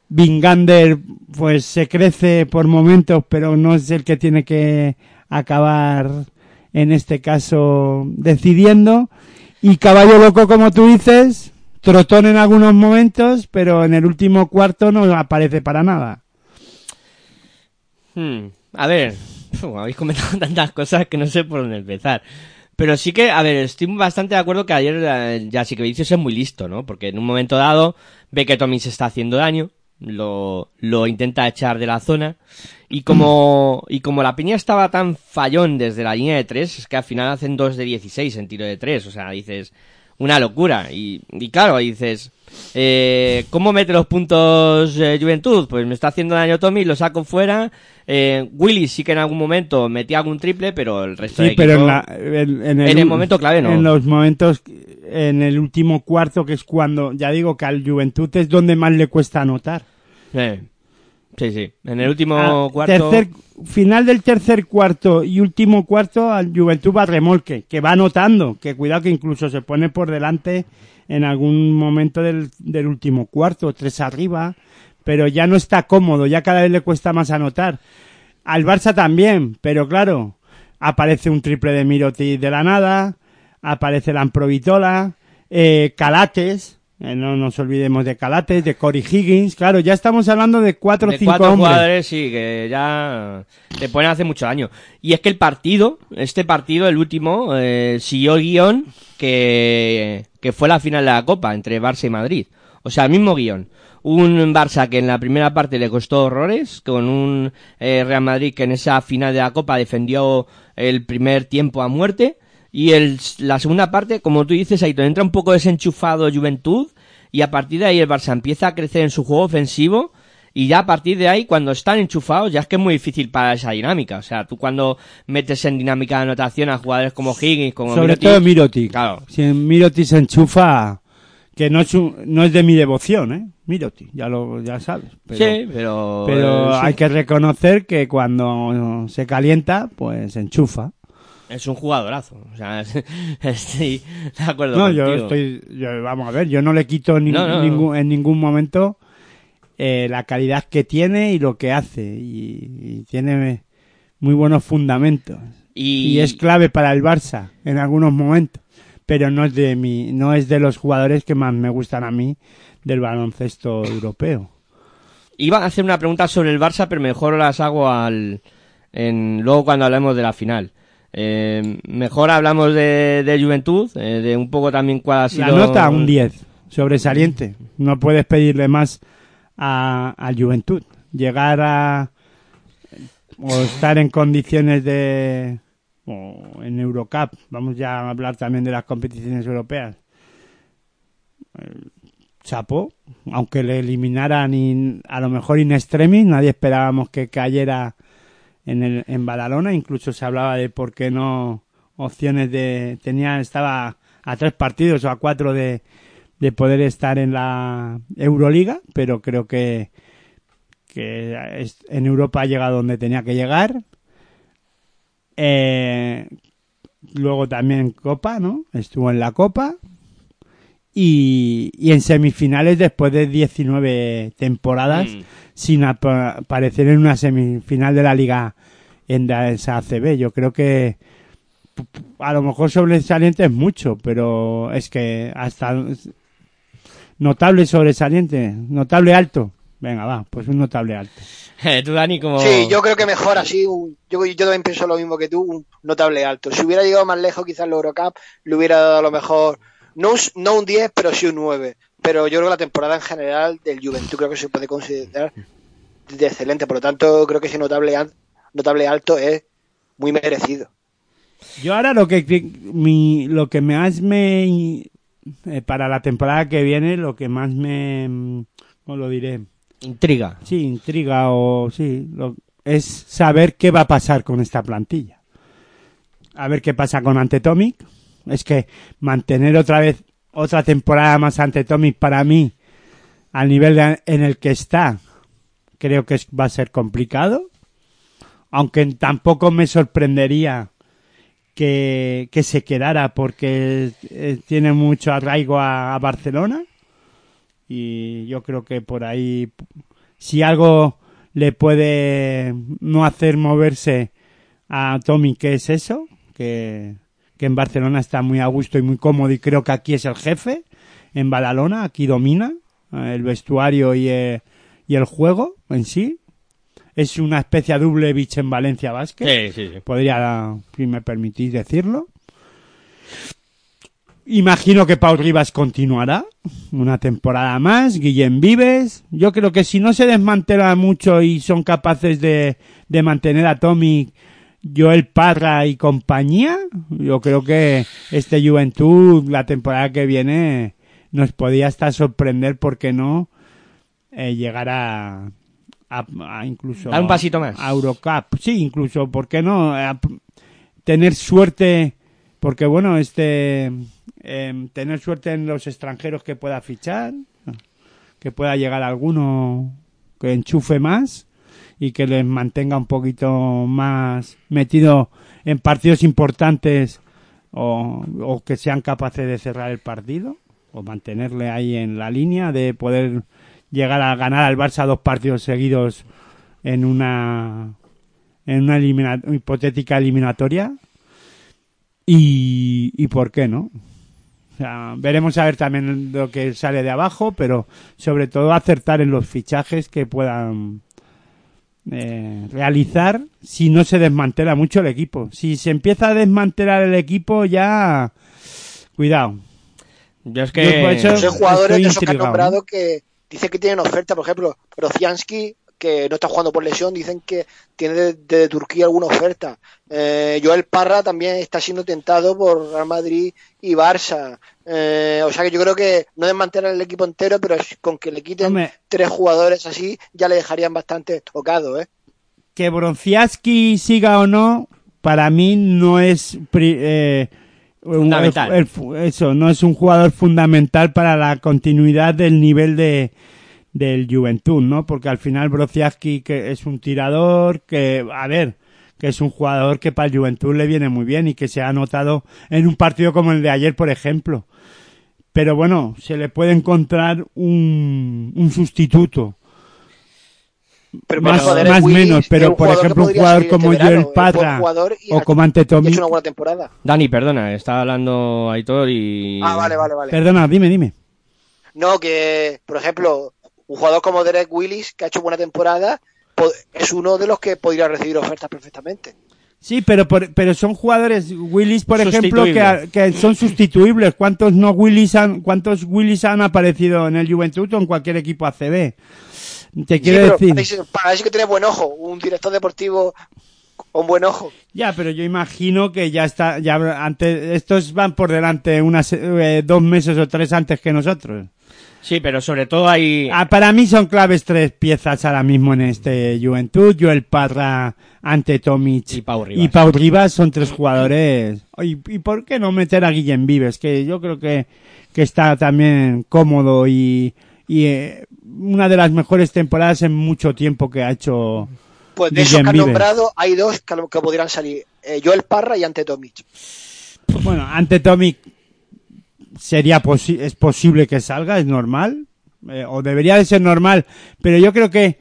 Vingander pues se crece por momentos, pero no es el que tiene que acabar en este caso decidiendo. Y Caballo Loco, como tú dices, trotón en algunos momentos, pero en el último cuarto no aparece para nada. Hmm, A ver, uf, habéis comentado tantas cosas que no sé por dónde empezar. Pero sí que, a ver, estoy bastante de acuerdo que ayer eh, ya sí que Vinicius es muy listo, ¿no? Porque en un momento dado ve que Tommy se está haciendo daño, lo, lo intenta echar de la zona y como, y como la piña estaba tan fallón desde la línea de tres, es que al final hacen dos de 16 en tiro de tres, o sea, dices, una locura. Y, y claro, dices, eh, ¿cómo mete los puntos eh, Juventud? Pues me está haciendo daño Tommy, lo saco fuera. Eh, Willy sí que en algún momento metía algún triple, pero el resto Sí, del pero en, la- en- en en el momento clave no. En los momentos, en el último cuarto, que es cuando, ya digo que al Juventud es donde más le cuesta anotar. Eh, Sí, sí. En el último Ah, cuarto. tercer- final del tercer cuarto y último cuarto al Juventud va remolque, que va anotando, que cuidado que incluso se pone por delante en algún momento del, del último cuarto, tres arriba, pero ya no está cómodo, ya cada vez le cuesta más anotar. Al Barça también, pero claro, aparece un triple de Miroti de la nada, aparece la Amprovitola, eh, Calates, eh, no nos olvidemos de Calates, de Cory Higgins, claro, ya estamos hablando de cuatro o cinco cuatro hombres. jugadores, sí, que ya te pueden hacer mucho daño. Y es que el partido, este partido, el último, eh, siguió el guion que, que fue la final de la Copa entre Barça y Madrid. O sea, el mismo guion. Un Barça que en la primera parte le costó horrores, con un eh, Real Madrid que en esa final de la Copa defendió el primer tiempo a muerte. Y el, la segunda parte, como tú dices, ahí te entra un poco desenchufado Juventud. Y a partir de ahí el Barça empieza a crecer en su juego ofensivo. Y ya a partir de ahí, cuando están enchufados, ya es que es muy difícil para esa dinámica. O sea, tú cuando metes en dinámica de anotación a jugadores como Higgins, como Sobre todo Miroti. Claro. Si Miroti se enchufa, que no es, un- no es de mi devoción, ¿eh? Miroti, ya lo ya sabes. Pero, sí, pero... pero un- hay que reconocer que cuando se calienta, pues se enchufa. Es un jugadorazo. O sea, estoy de acuerdo No, yo contigo. estoy, yo- vamos a ver, yo no le quito ni- No, no, no. ningún- en ningún momento eh, la calidad que tiene y lo que hace. Y, y tiene muy buenos fundamentos. Y, y es clave para el Barça en algunos momentos pero no es de mi no es de los jugadores que más me gustan a mí del baloncesto europeo. Iba a hacer una pregunta sobre el Barça, pero mejor las hago al en, luego cuando hablemos de la final. Eh, mejor hablamos de, de Juventud, eh, de un poco también cuál ha sido... la nota un 10 sobresaliente. No puedes pedirle más a, al Juventud. Llegar a o estar en condiciones de o en Eurocup. Vamos ya a hablar también de las competiciones europeas. Eh, Chapo, aunque le eliminaran in- a lo mejor in extremis, nadie esperábamos que cayera en, el, en Badalona, incluso se hablaba de por qué no opciones de tenía estaba a tres partidos o a cuatro de, de poder estar en la Euroliga, pero creo que, que en Europa ha llegado donde tenía que llegar. Eh, luego también Copa, ¿no? Estuvo en la Copa. Y, y en semifinales después de 19 temporadas Mm. sin apa- aparecer en una semifinal de la liga en la- esa ACB. Yo creo que a lo mejor sobresaliente es mucho, pero es que hasta notable sobresaliente, notable alto. Venga, va, pues un notable alto. Tú, Dani, como... Sí, yo creo que mejor así. un- yo, yo también pienso lo mismo que tú, un notable alto. Si hubiera llegado más lejos, quizás la Eurocup le hubiera dado a lo mejor, no un, no un 10, pero sí un 9. Pero yo creo que la temporada en general del Juventud creo que se puede considerar de excelente. Por lo tanto, creo que ese notable, notable alto es muy merecido. Yo ahora lo que mi, lo que más me eh, para la temporada que viene, lo que más me mm, ¿cómo lo diré? Intriga. Sí, intriga o sí, lo- es saber qué va a pasar con esta plantilla. A ver qué pasa con Antetomic. Es que mantener otra vez otra temporada más Antetomic para mí al nivel en el que está creo que es- va a ser complicado. Aunque tampoco me sorprendería que, que se quedara porque eh, tiene mucho arraigo a Barcelona y yo creo que por ahí si algo le puede no hacer moverse a Tommy que es eso que, que en Barcelona está muy a gusto y muy cómodo y creo que aquí es el jefe en Badalona aquí domina eh, el vestuario y, eh, y el juego en sí es una especie de doble beach en Valencia Sí, sí, sí. podría, si me permitís decirlo. Imagino que Paul Rivas continuará una temporada más, Guillem Vives. Yo creo que si no se desmantela mucho y son capaces de, de mantener a Tommy, Joel Parra y compañía, yo creo que este Juventud la temporada que viene nos podía hasta sorprender, porque no? Eh, llegar a, a- a incluso Dar un pasito más. a Eurocup, sí, incluso, ¿por qué no? A tener suerte, porque bueno, este, em, tener suerte en los extranjeros que pueda fichar, que pueda llegar alguno que enchufe más y que les mantenga un poquito más metido en partidos importantes o, que sean capaces de cerrar el partido o mantenerle ahí en la línea de poder llegar a ganar al Barça dos partidos seguidos en una en una hipotética eliminatoria. Y, y por qué no o sea, veremos a ver también lo que sale de abajo pero sobre todo acertar en los fichajes que puedan eh, realizar si no se desmantela mucho el equipo si se empieza a desmantelar el equipo ya cuidado Yo es Yo que... Son jugadores estoy de esos que han intrigado, nombrado que dicen que tienen oferta. Por ejemplo, Rociansky, que no está jugando por lesión, dicen que tiene de, de Turquía alguna oferta. Eh, Joel Parra también está siendo tentado por Real Madrid y Barça. Eh, o sea que yo creo que no desmantelar el equipo entero, pero con que le quiten Hombre. tres jugadores así, ya le dejarían bastante tocado, ¿eh? que Bronciaski siga o no, para mí no es pri- eh, un- Fundamental. el- el- eso, no es un jugador fundamental para la continuidad del nivel de del Juventud, ¿no? Porque al final Bronciaski que es un tirador que, a ver, que es un jugador que para el Juventud le viene muy bien y que se ha notado en un partido como el de ayer, por ejemplo. Pero bueno, se le puede encontrar un, un sustituto Pero más, más Willis menos, pero por ejemplo un jugador este como verano, Joel y o como y ha Antetomic. hecho una buena temporada. Dani, perdona, está hablando Aitor y... Ah, vale, vale, vale. Perdona, dime, dime. No, que, por ejemplo, un jugador como Derek Willis, que ha hecho buena temporada, po- es uno de los que podría recibir ofertas perfectamente. Sí, pero por- pero son jugadores Willis, por ejemplo, que, son sustituibles. ¿Cuántos no Willis han cuántos Willis han aparecido en el Juventud o en cualquier equipo ACB? Te quiero decir. para eso- que tener buen ojo, un director deportivo con buen ojo. Ya, pero yo imagino que ya está ya antes estos van por delante unas eh, dos meses o tres antes que nosotros. Sí, pero sobre todo hay... Ah, para mí son claves tres piezas ahora mismo en este Juventud. Joel Parra ante Tomic Y Pau Rivas. y Pau Rivas son tres jugadores. Y, y por qué no meter a Guillem Vives? Que yo creo que, que está también cómodo y, y eh, una de las mejores temporadas en mucho tiempo que ha hecho. Pues de esos Guillem que han Vives. nombrado, hay dos que, a lo- que podrían salir. Eh, Joel Parra y Ante Tomic. Bueno, ante Tommy sería posi- es posible que salga, es normal, eh, o debería de ser normal, pero yo creo que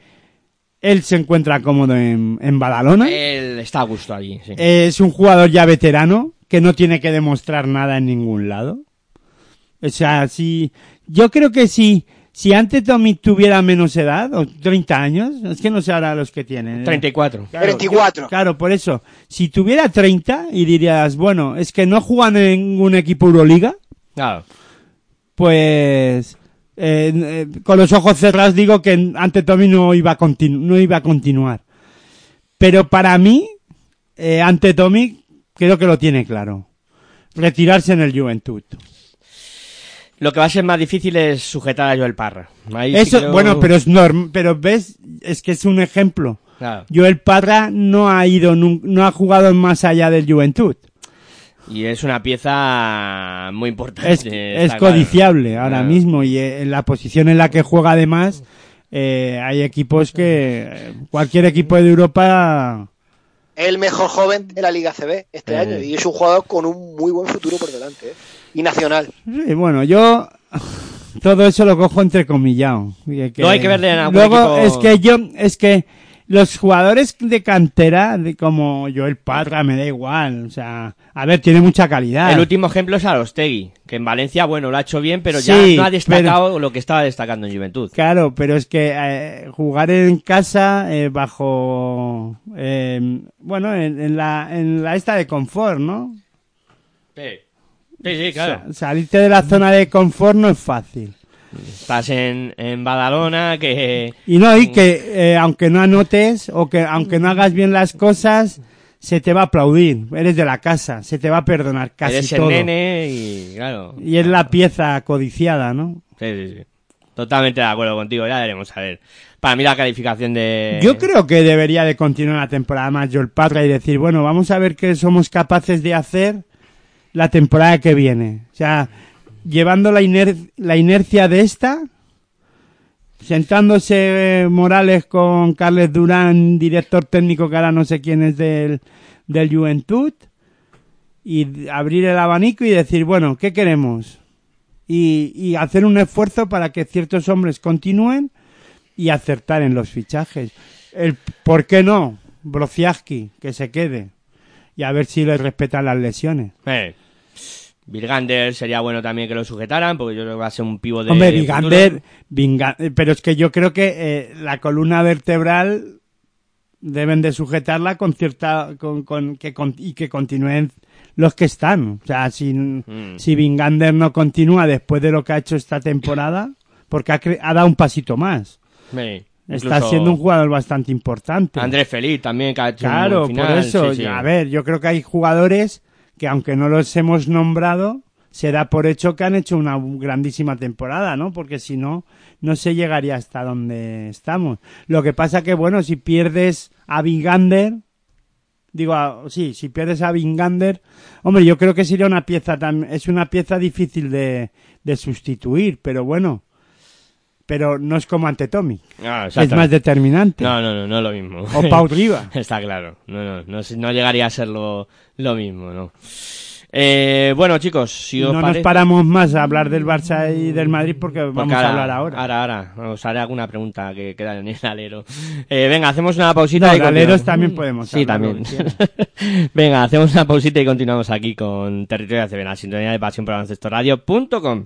él se encuentra cómodo en, en Badalona. Él está a gusto allí, sí. Es un jugador ya veterano que no tiene que demostrar nada en ningún lado. O sea, si yo creo que si si ante Tommy tuviera menos edad o 30 años, es que no sé ahora los que tienen. ¿eh? 34. Claro, 24. yo- claro, por eso. Si tuviera 30 y dirías, bueno, es que no juegan en ningún equipo Euroliga, Claro. pues eh, eh, con los ojos cerrados digo que ante Tommy no iba a, continu- no iba a continuar. Pero para mí, eh, ante Tommy, creo que lo tiene claro. Retirarse en el Juventud. Lo que va a ser más difícil es sujetar a Joel Parra. Ahí sí Eso, creo- bueno, pero es norm, pero ves, es que es un ejemplo. Claro. Joel Parra no ha ido, no ha jugado más allá del Juventud. Y es una pieza muy importante. Es, es claro. codiciable ahora mismo y eh, en la posición en la que juega además eh, hay equipos que cualquier equipo de Europa Es el mejor joven de la Liga CB este Eh. año y es un jugador con un muy buen futuro por delante. ¿eh? Y nacional. Sí, bueno yo todo eso lo cojo que- No hay que verle en algún luego equipo- es que yo es que los jugadores de cantera de como Joel Parra me da igual o sea a ver tiene mucha calidad El último ejemplo es Arostegui, que en Valencia, bueno, lo ha hecho bien, pero ya no ha destacado lo que estaba destacando en Juventud. Claro, pero es que eh, jugar en casa eh, bajo, eh, bueno, en, en la en la esta de confort, ¿no? Sí, sí, sí, claro. Sa- salirte de la zona de confort no es fácil. Estás en, en Badalona, que... Y no, y que eh, aunque no anotes o que aunque no hagas bien las cosas, se te va a aplaudir. Eres de la casa, se te va a perdonar casi eres todo. el nene y, claro... Y es la pieza codiciada, ¿no? Sí, sí, sí. Totalmente de acuerdo contigo, ya veremos a ver. Para mí la calificación de... Yo creo que debería de continuar la temporada más Joel Parra y decir, bueno, vamos a ver qué somos capaces de hacer la temporada que viene. O sea, llevando la, iner- la inercia de esta, sentándose eh, Morales con Carles Durán, director técnico que ahora no sé quién es del, del Juventud, y abrir el abanico y decir, bueno, ¿qué queremos? Y, hacer un esfuerzo para que ciertos hombres continúen y acertar en los fichajes. El, ¿Por qué no? Brociaski, que se quede. Y a ver si le respetan las lesiones. Eh. Virgander sería bueno también que lo sujetaran, porque yo creo que va a ser un pivo de Hombre, eh, pero es que yo creo que eh, la columna vertebral deben de sujetarla con cierta, con, con, que, con- y que continúen los que están. O sea, si, Mm. si Vingander no continúa después de lo que ha hecho esta temporada, porque ha, cre- ha dado un pasito más. Sí. Está siendo un jugador bastante importante. Andrés Feliz también, que ha hecho un Claro, buen final, por eso, sí, sí. a ver, yo creo que hay jugadores que aunque no los hemos nombrado, se da por hecho que han hecho una grandísima temporada, ¿no? Porque si no, no se llegaría hasta donde estamos. Lo que pasa que, bueno, si pierdes a Vingander, digo, a- sí, si pierdes a Vingander, hombre, yo creo que sería una pieza tan, es una pieza difícil de, de sustituir, pero bueno, pero no es como ante Tommy, Ah, es más determinante. No, no, no, no es lo mismo. O Pau Riva. Está claro. No, no, no, no llegaría a ser lo, lo mismo, ¿no? Eh, bueno, chicos, si os no parece... nos paramos más a hablar del Barça y del Madrid porque Porque vamos a hablar ahora. Ahora, ahora. Os haré alguna pregunta que queda en el alero. Eh, venga, hacemos una pausita No, y de aleros también podemos Sí, también. venga, hacemos una pausita y continuamos aquí con Territorio ACB, la sintonía de pasión por baloncestoradio.com.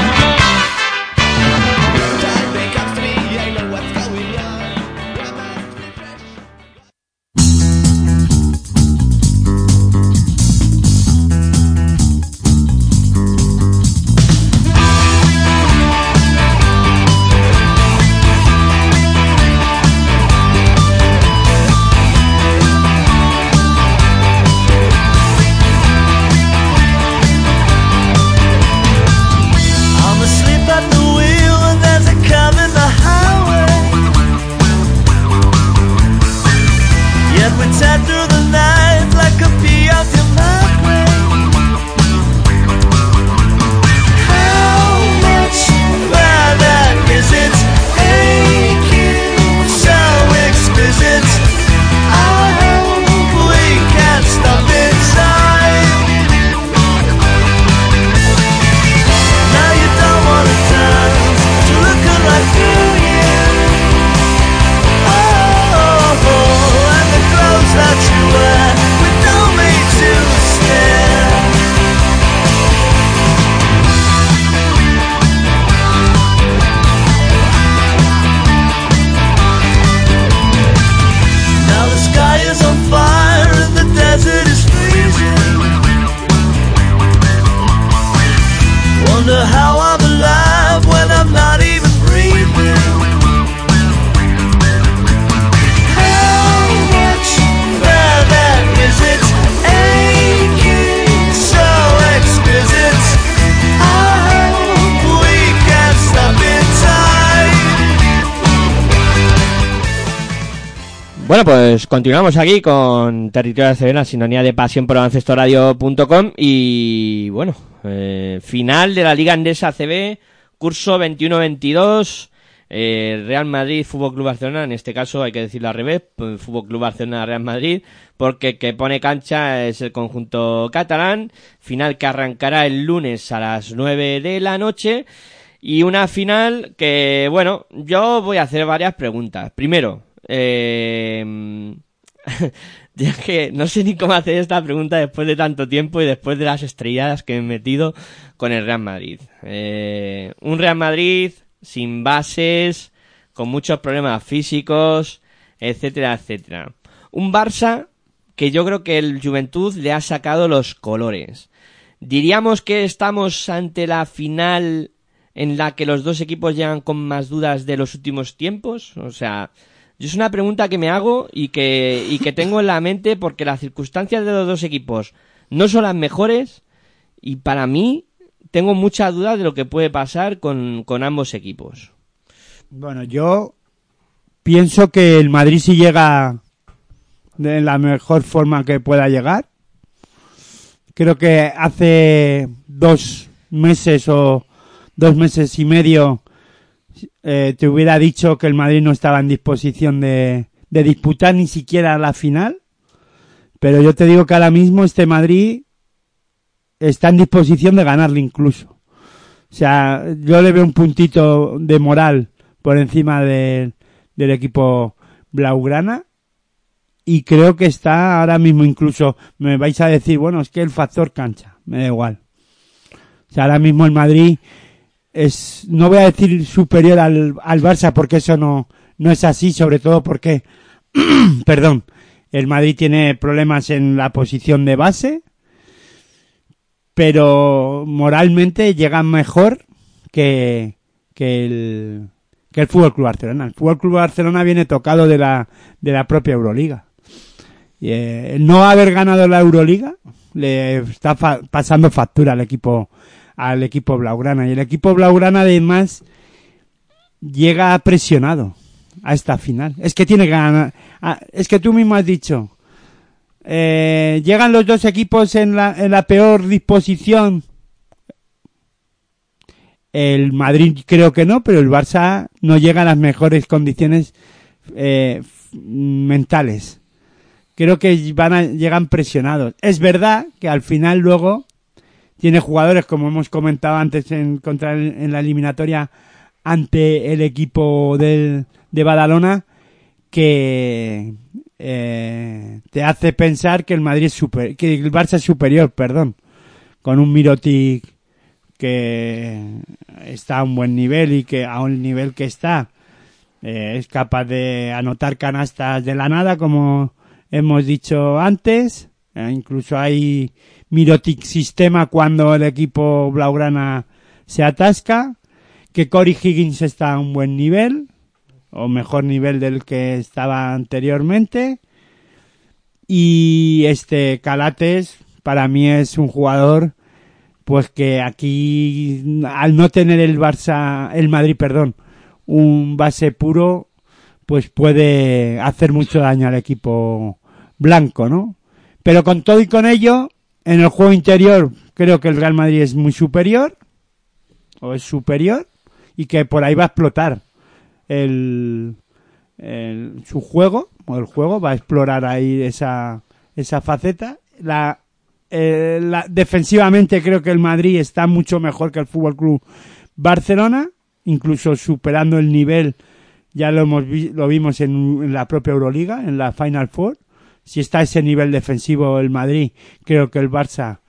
pues continuamos aquí con Territorio de Acero, la sintonía de pasión por radio.com y bueno, eh, final de la Liga Andesa ACB, curso 21-22, eh, Real Madrid Fútbol Club Barcelona, en este caso hay que decirlo al revés, pues, Fútbol Club Barcelona Real Madrid, porque que pone cancha es el conjunto catalán, final que arrancará el lunes a las 9 de la noche. Y una final que, bueno, yo voy a hacer varias preguntas. Primero, eh, que no sé ni cómo hacer esta pregunta después de tanto tiempo y después de las estrelladas que he metido con el Real Madrid. Eh, un Real Madrid sin bases, con muchos problemas físicos, etcétera, etcétera. Un Barça que yo creo que el Juventud le ha sacado los colores. Diríamos que estamos ante la final en la que los dos equipos llegan con más dudas de los últimos tiempos. O sea, yo es una pregunta que me hago y que, y que tengo en la mente porque las circunstancias de los dos equipos no son las mejores y para mí tengo mucha duda de lo que puede pasar con, con ambos equipos. Bueno, yo pienso que el Madrid si llega de la mejor forma que pueda llegar. Creo que hace dos meses o dos meses y medio eh, te hubiera dicho que el Madrid no estaba en disposición de, de disputar ni siquiera la final. Pero yo te digo que ahora mismo este Madrid está en disposición de ganarle incluso. O sea, yo le veo un puntito de moral por encima de- del equipo Blaugrana y creo que está ahora mismo incluso, me vais a decir, bueno, es que el factor cancha, me da igual. O sea, ahora mismo el Madrid es, no voy a decir superior al, al Barça porque eso no, no es así, sobre todo porque, perdón, el Madrid tiene problemas en la posición de base, pero moralmente llega mejor que, que el, que el Fútbol Club Barcelona. El Fútbol Club Barcelona viene tocado de la, de la propia Euroliga. Y, eh, no haber ganado la Euroliga le está fa- pasando factura al equipo, al equipo Blaugrana. Y el equipo Blaugrana además llega presionado a esta final. Es que tiene ah, Es que tú mismo has dicho. eh, llegan los dos equipos en la, en la peor disposición. El Madrid creo que no, pero el Barça no llega a las mejores condiciones eh, mentales. Creo que van a, llegan presionados. Es verdad que al final luego tiene jugadores, como hemos comentado antes en, contra en la eliminatoria ante el equipo del, de Badalona, que eh, te hace pensar que el Madrid es que el Barça es superior, perdón, con un Mirotic que está a un buen nivel y que a un nivel que está eh, es capaz de anotar canastas de la nada como hemos dicho antes Eh, incluso hay Mirotic sistema cuando el equipo blaugrana se atasca que Cory Higgins está a un buen nivel o mejor nivel del que estaba anteriormente y este Calates para mí es un jugador pues que aquí al no tener el Barça el Madrid perdón un base puro pues puede hacer mucho daño al equipo blanco, ¿no? Pero con todo y con ello, en el juego interior creo que el Real Madrid es muy superior, o es superior, y que por ahí va a explotar el, el- su juego, o el juego va a explorar ahí esa, esa faceta. La, eh, la- defensivamente creo que el Madrid está mucho mejor que el Fútbol Club Barcelona, incluso superando el nivel, ya lo hemos vi- lo vimos en, en la propia Euroliga, en la Final Four. Si está a ese nivel defensivo el Madrid, creo que el Barça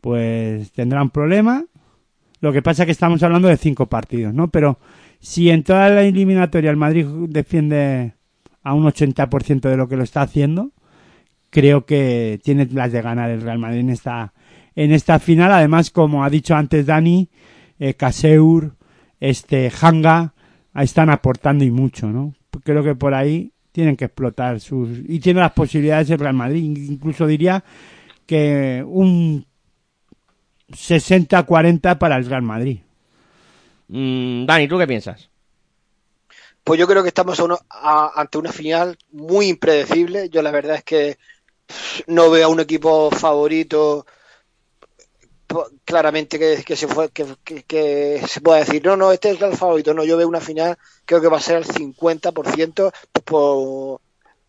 pues tendrá un problema. Lo que pasa es que estamos hablando de cinco partidos, ¿no? Pero si en toda la eliminatoria el Madrid defiende a un 80% de lo que lo está haciendo, creo que tiene las de ganar el Real Madrid en esta en esta final. Además, como ha dicho antes Dani, eh, Caseur, este Hanga están aportando y mucho, ¿no? Creo que por ahí tienen que explotar sus y tiene las posibilidades el Real Madrid. Incluso diría que un 60-40 para el Real Madrid. Mm, Dani, ¿tú qué piensas? Pues yo creo que estamos a uno- a- ante una final muy impredecible. Yo la verdad es que no veo a un equipo favorito claramente que, se fue, que, se pueda decir, no, no, este es el favorito. No, yo veo una final, creo que va a ser el 50% pues, por,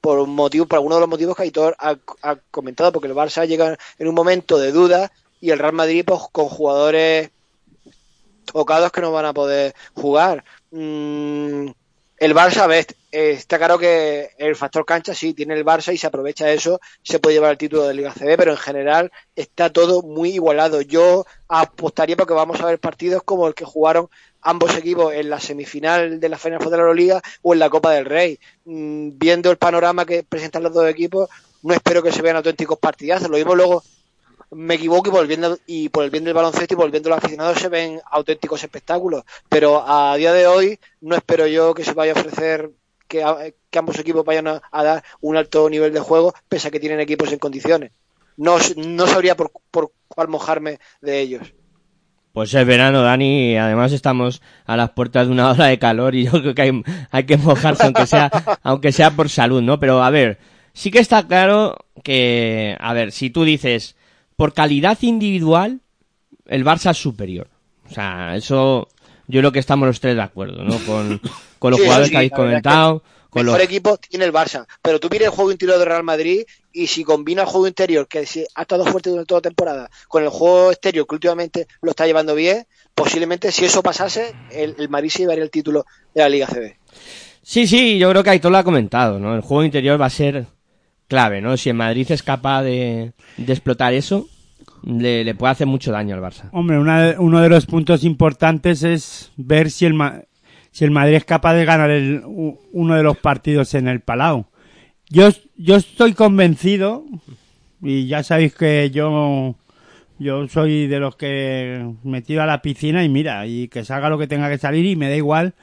por un motivo, por alguno de los motivos que Aitor ha, ha comentado, porque el Barça llega en un momento de duda y el Real Madrid pues, con jugadores tocados que no van a poder jugar. Mm, el Barça, ves, está claro que el factor cancha sí tiene el Barça y se aprovecha eso, se puede llevar el título de Liga CB, pero en general está todo muy igualado. Yo apostaría porque vamos a ver partidos como el que jugaron ambos equipos en la semifinal de la Final de la Euroliga o en la Copa del Rey. Mm, viendo el panorama que presentan los dos equipos, no espero que se vean auténticos partidazos. Lo mismo luego me equivoco y volviendo y por el bien del baloncesto y volviendo a los aficionados se ven auténticos espectáculos. Pero a día de hoy no espero yo que se vaya a ofrecer que, a- que ambos equipos vayan a, a dar un alto nivel de juego pese a que tienen equipos en condiciones. No, no sabría por, por cuál mojarme de ellos. Pues es verano, Dani, y además estamos a las puertas de una hora de calor y yo creo que hay, hay que mojarse aunque sea, aunque sea por salud, ¿no? Pero a ver, sí que está claro que, a ver, si tú dices, por calidad individual, el Barça es superior. O sea, eso yo creo que estamos los tres de acuerdo, ¿no? Con, con los Sí, jugadores sí, que habéis verdad es que comentado, con mejor los... equipo tiene el Barça pero tú miras el juego interior del Real Madrid y si combina el juego interior que ha estado fuerte durante toda la temporada con el juego exterior que últimamente lo está llevando bien posiblemente si eso pasase el, el Madrid se llevaría el título de la Liga CB Sí, sí, yo creo que Aitor lo ha comentado, ¿no? El juego interior va a ser clave, ¿no? Si el Madrid es capaz de, explotar eso, le, puede hacer mucho daño al Barça. Hombre, una- uno de los puntos importantes es ver si el, si el Madrid es capaz de ganar el- uno de los partidos en el Palau. Yo, yo estoy convencido, y ya sabéis que yo, yo soy de los que me tiro a la piscina y mira, y que salga lo que tenga que salir y me da igual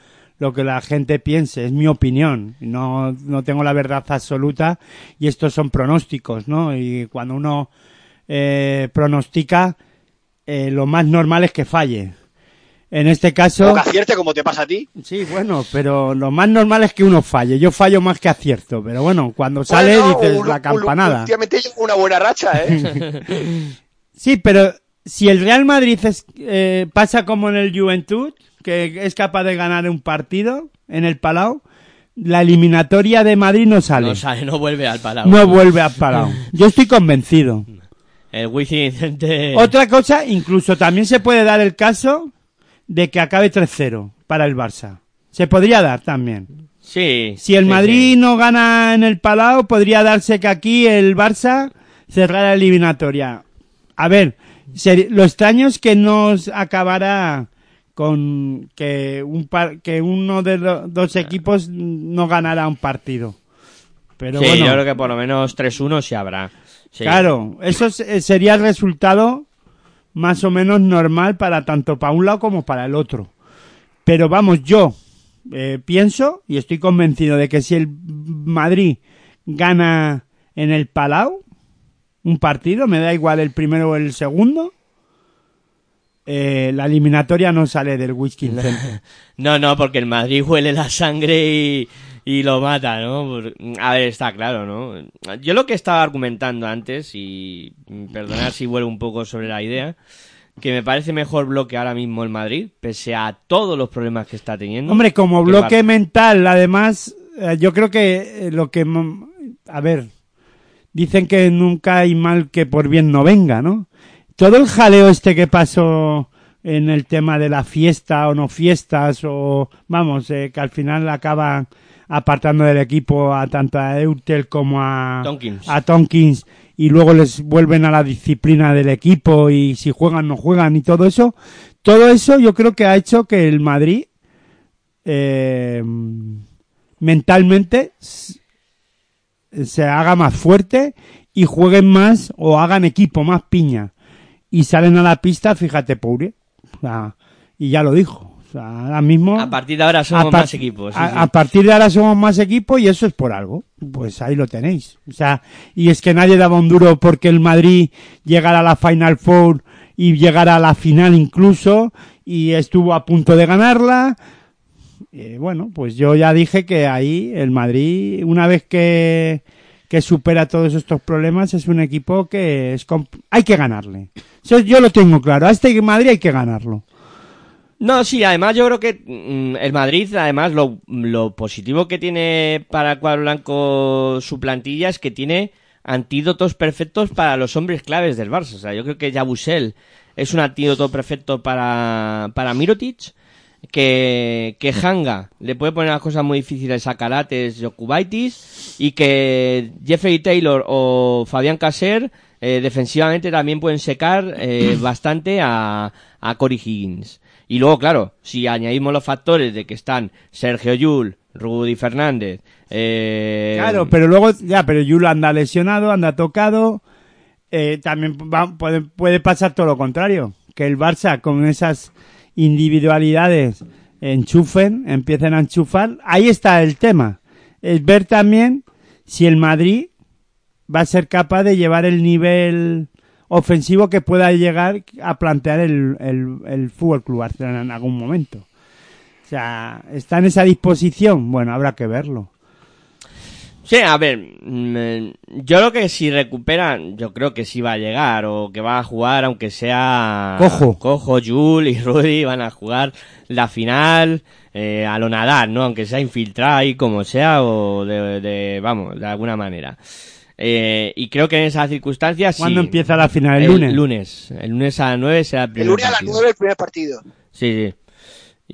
lo que la gente piense, es mi opinión, no, no tengo la verdad absoluta y estos son pronósticos, ¿no? Y cuando uno eh, pronostica, eh, lo más normal es que falle. En este caso, o que acierte como te pasa a ti sí, bueno, pero lo más normal es que uno falle. Yo fallo más que acierto, pero bueno, cuando sale Bueno, dices un- la campanada. últimamente una buena racha ¿eh? Sí, pero si el Real Madrid es- eh, pasa como en el Juventud, que es capaz de ganar un partido en el Palau, la eliminatoria de Madrid no sale. No sale, no vuelve al Palau. No vuelve al Palau. Yo estoy convencido. El Vicente... Otra cosa, incluso también se puede dar el caso de que acabe 3-0 para el Barça. Se podría dar también. Sí. Si el sí, Madrid sí. no gana en el Palau, podría darse que aquí el Barça cerrara la eliminatoria. A ver, lo extraño es que no acabara con que un par- que uno de los dos equipos no ganara un partido. Pero Sí, bueno, yo creo que por lo menos 3-1 sí habrá. Sí. claro, eso es- eh, sería el resultado más o menos normal para tanto para un lado como para el otro. Pero vamos, yo eh, pienso y estoy convencido de que si el Madrid gana en el Palau un partido, me da igual el primero o el segundo, eh, la eliminatoria no sale del Whisky. No, no, porque el Madrid huele la sangre y, y lo mata, ¿no? A ver, está claro, ¿no? Yo lo que estaba argumentando antes, y perdonad si vuelvo un poco sobre la idea, que me parece mejor bloque ahora mismo el Madrid, pese a todos los problemas que está teniendo. Hombre, como bloque mental, además, eh, yo creo que eh, lo que... A ver, dicen que nunca hay mal que por bien no venga, ¿no? Todo el jaleo este que pasó en el tema de la fiesta o no fiestas, o vamos, eh, que al final acaban apartando del equipo a tanto a Eutel como a Tompkins. y luego les vuelven a la disciplina del equipo y si juegan no juegan y todo eso. Todo eso yo creo que ha hecho que el Madrid eh, mentalmente se haga más fuerte y jueguen más o hagan equipo más piña y salen a la pista fíjate Poure o sea, y ya lo dijo o sea, ahora mismo A partir de ahora somos más equipos. sí, a, sí. a partir de ahora somos más equipo y eso es por algo. Pues ahí lo tenéis. O sea, y es que nadie daba un duro porque el Madrid llegara a la Final Four y llegara a la final incluso y estuvo a punto de ganarla. Eh, bueno, pues yo ya dije que ahí el Madrid, una vez que, que supera todos estos problemas, es un equipo que es hay que ganarle. Yo lo tengo claro. A este Madrid hay que ganarlo. No, sí, además yo creo que mm, el Madrid, además, lo, lo positivo que tiene para cuadro blanco su plantilla es que tiene antídotos perfectos para los hombres claves del Barça. O sea, yo creo que Yabusel es un antídoto perfecto para, para Mirotic, que, que Hanga le puede poner las cosas muy difíciles a Carates y Okubaitis, y que Jeffrey Taylor o Fabián Caser eh, defensivamente también pueden secar eh, bastante a, a Cory Higgins. Y luego, claro, si añadimos los factores de que están Sergio Yul, Rudy Fernández, eh, Claro, pero luego, ya, pero Yulo anda lesionado, anda tocado. Eh, también va- puede, puede pasar todo lo contrario. Que el Barça con esas individualidades enchufen, empiecen a enchufar. Ahí está el tema. Es ver también si el Madrid va a ser capaz de llevar el nivel ofensivo que pueda llegar a plantear el, el, el Fútbol Club Barcelona en algún momento. O sea, ¿está en esa disposición? Bueno, habrá que verlo. Sí, a ver, mm, yo creo que si recuperan, yo creo que sí va a llegar o que va a jugar, aunque sea Cojo. Cojo, Jul y Rudy van a jugar la final eh, a lo nadar, ¿no? Aunque sea infiltrado ahí como sea o de, de- vamos, de alguna manera. Eh, y creo que en esas circunstancias sí. ¿Cuándo empieza la final? ¿El, El lunes? lunes. El lunes a las 9 será el El primer lunes a las partido. 9 el primer partido. Sí, sí.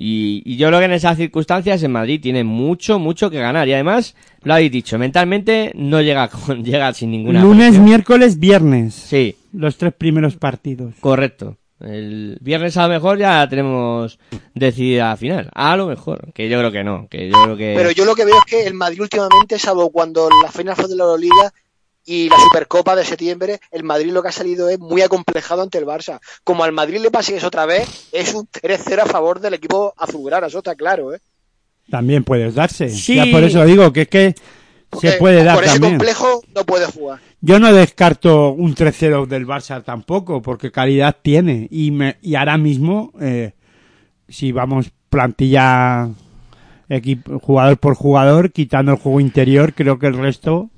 Y, y yo creo que en esas circunstancias en Madrid tiene mucho, mucho que ganar. Y además, lo habéis dicho, mentalmente no llega con, llega sin ninguna Lunes, presión. miércoles, viernes. Sí, Los tres primeros partidos. correcto. El viernes a lo mejor ya tenemos decidida la final. A lo mejor, que yo creo que no, que yo creo que... Pero yo lo que veo es que el Madrid últimamente, salvo cuando la final fue de la Euroliga y la Supercopa de septiembre, el Madrid lo que ha salido es muy acomplejado ante el Barça. Como al Madrid le pase eso otra vez, es un 3-0 a favor del equipo azulgrana, eso está claro, ¿eh? También puedes darse. Sí. Ya por eso digo que es que Porque se puede dar Por ese también. complejo no puede jugar. Yo no descarto un 3-0 del Barça tampoco, porque calidad tiene. Y, me, y ahora mismo, eh, si vamos plantilla equipo, jugador por jugador, quitando el juego interior, creo que el resto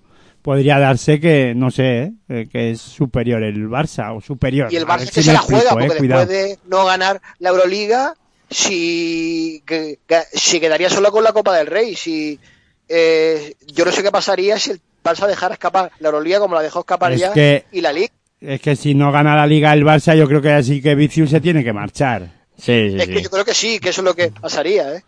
podría darse que, no sé, eh, eh, que es superior el Barça o superior. Y el Barça si que se me la explico, juega, eh, porque cuidado. después de no ganar la Euroliga, si, que- que- si quedaría solo con la Copa del Rey, si eh, yo no sé qué pasaría si el Barça dejara escapar la Euroliga como la dejó escapar Es ya que- y la Liga. Es que si no gana la Liga el Barça, yo creo que así que Vicius se tiene que marchar. Sí, sí, Es sí. que yo creo que sí, que eso es lo que pasaría, ¿eh?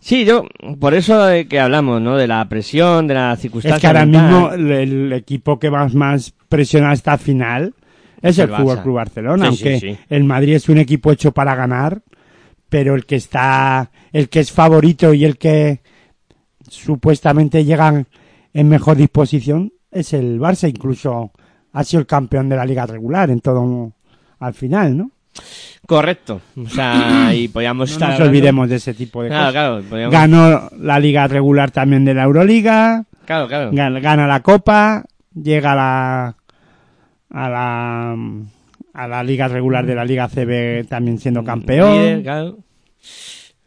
Sí, yo, por eso de que hablamos, ¿no? De la presión, de la circunstancia. Es que ahora mental. mismo el, equipo que más, más presiona esta final es el, el Fútbol. Club Barcelona, Sí, sí, aunque sí. el Madrid es un equipo hecho para ganar, pero el que está, el que es favorito y el que supuestamente llegan en mejor disposición es el Barça, incluso ha sido el campeón de la liga regular en todo al final, ¿no? Correcto. O sea, y podíamos No estar. nos hablando- olvidemos de ese tipo de Claro, cosas. claro. podíamos- Ganó la liga regular también de la Euroliga, Claro, claro. gana, la copa, llega a la a la a la liga regular de la liga CB también siendo campeón. Líder, claro.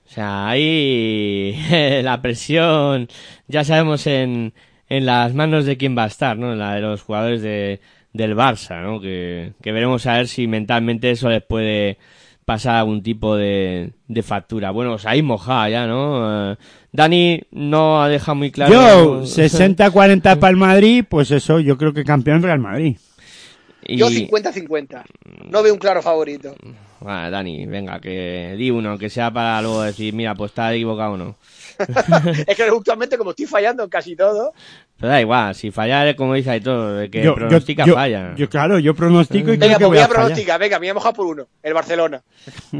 sea, ahí la presión, ya sabemos en, en las manos de quién va a estar, ¿no? En la de los jugadores de, del Barça, ¿no? Que, que veremos a ver si mentalmente eso les puede pasar algún tipo de, de factura. Bueno, os habéis mojado ya, ¿no? Eh, Dani no ha dejado muy claro. Yo, 60-40 para el Madrid, pues eso, yo creo que campeón Real Madrid. Y- Yo 50-50. No veo un claro favorito. Vale, Dani, venga, que di uno, que sea para luego decir, mira, pues está equivocado o no. es que justamente como estoy fallando en casi todo, Pero da igual, si fallar es como dice Aitor, el que yo, pronostica yo- falla. yo, claro, yo pronostico y venga, creo que pues voy a fallar. pronosticar. Venga, me voy a mojar por uno. El Barcelona.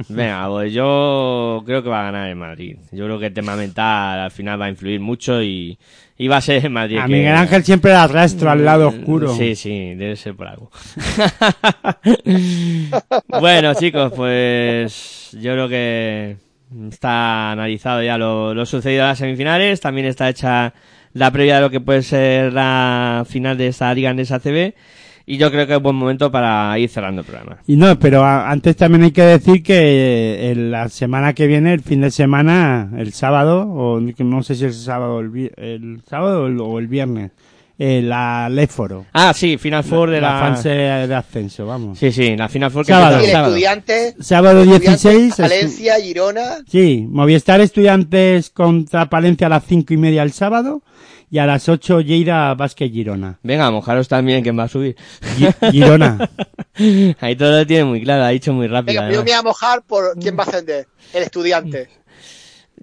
Venga, pues yo creo que va a ganar el Madrid. Yo creo que el tema mental al final va a influir mucho y, y va a ser el Madrid. A que- Miguel Ángel siempre le arrastro al lado oscuro. Sí, sí, debe ser por algo. bueno, chicos, pues yo creo que está analizado ya lo, lo sucedido en las semifinales. También está hecha la previa de lo que puede ser la final de esta Liga Andesa CB. Y yo creo que es buen momento para ir cerrando el programa. Y no, pero antes también hay que decir que eh, en la semana que viene, el fin de semana, el sábado, o no sé si es el sábado el, el sábado o el, o el viernes, eh, la Léforo. Ah, sí, Final Four de la... fase de ascenso, vamos. Sí, sí, la Final Four que Sábado. Y el sábado. estudiante. Sábado Estudiantes, 16. es- Valencia, Girona. Sí, Movistar Estudiantes contra Palencia a las cinco y media el sábado y a las 8 Lleida Vázquez Girona. Venga, mojaros también, ¿quién va a subir? Gi- Girona. Ahí todo lo tiene muy claro, ha dicho muy rápido. Venga, yo me voy a mojar por quién va a ascender. El estudiante.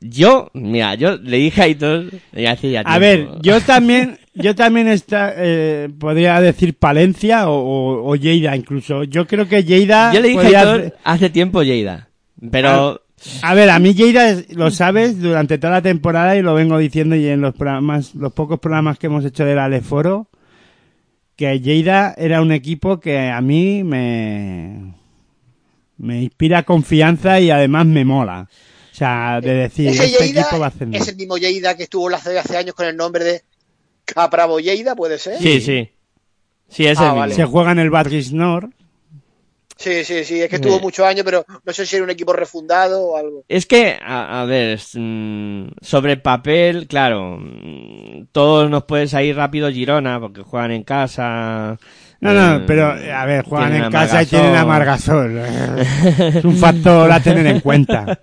Yo, mira, yo le dije a Aitor, ya hace ya A ver, yo también, yo también está, eh, podría decir Palencia o, o, o Lleida incluso. Yo creo que Lleida. Yo le dije hace tiempo Lleida, pero A ver, a mí Lleida es- lo sabes durante toda la temporada y lo vengo diciendo y en los programas, los pocos programas que hemos hecho del Aleforo, que Lleida era un equipo que a mí me, me inspira confianza y además me mola. O sea, de decir, Ese este Lleida equipo va a hacer es el mismo Lleida que estuvo CB hace años con el nombre de Capravo Lleida, ¿puede ser? sí, sí. Sí, es Ah, el mismo. vale. Se juega en el Badris Nord. Sí, sí, sí, es que estuvo Eh. muchos años, pero no sé si era un equipo refundado o algo. Es que, a, a ver, mm, sobre papel, claro, mm, todos nos puede salir rápido Girona, porque juegan en casa. No, no, eh, pero a ver, juegan en casa y tienen a Margasol. Es un factor a tener en cuenta.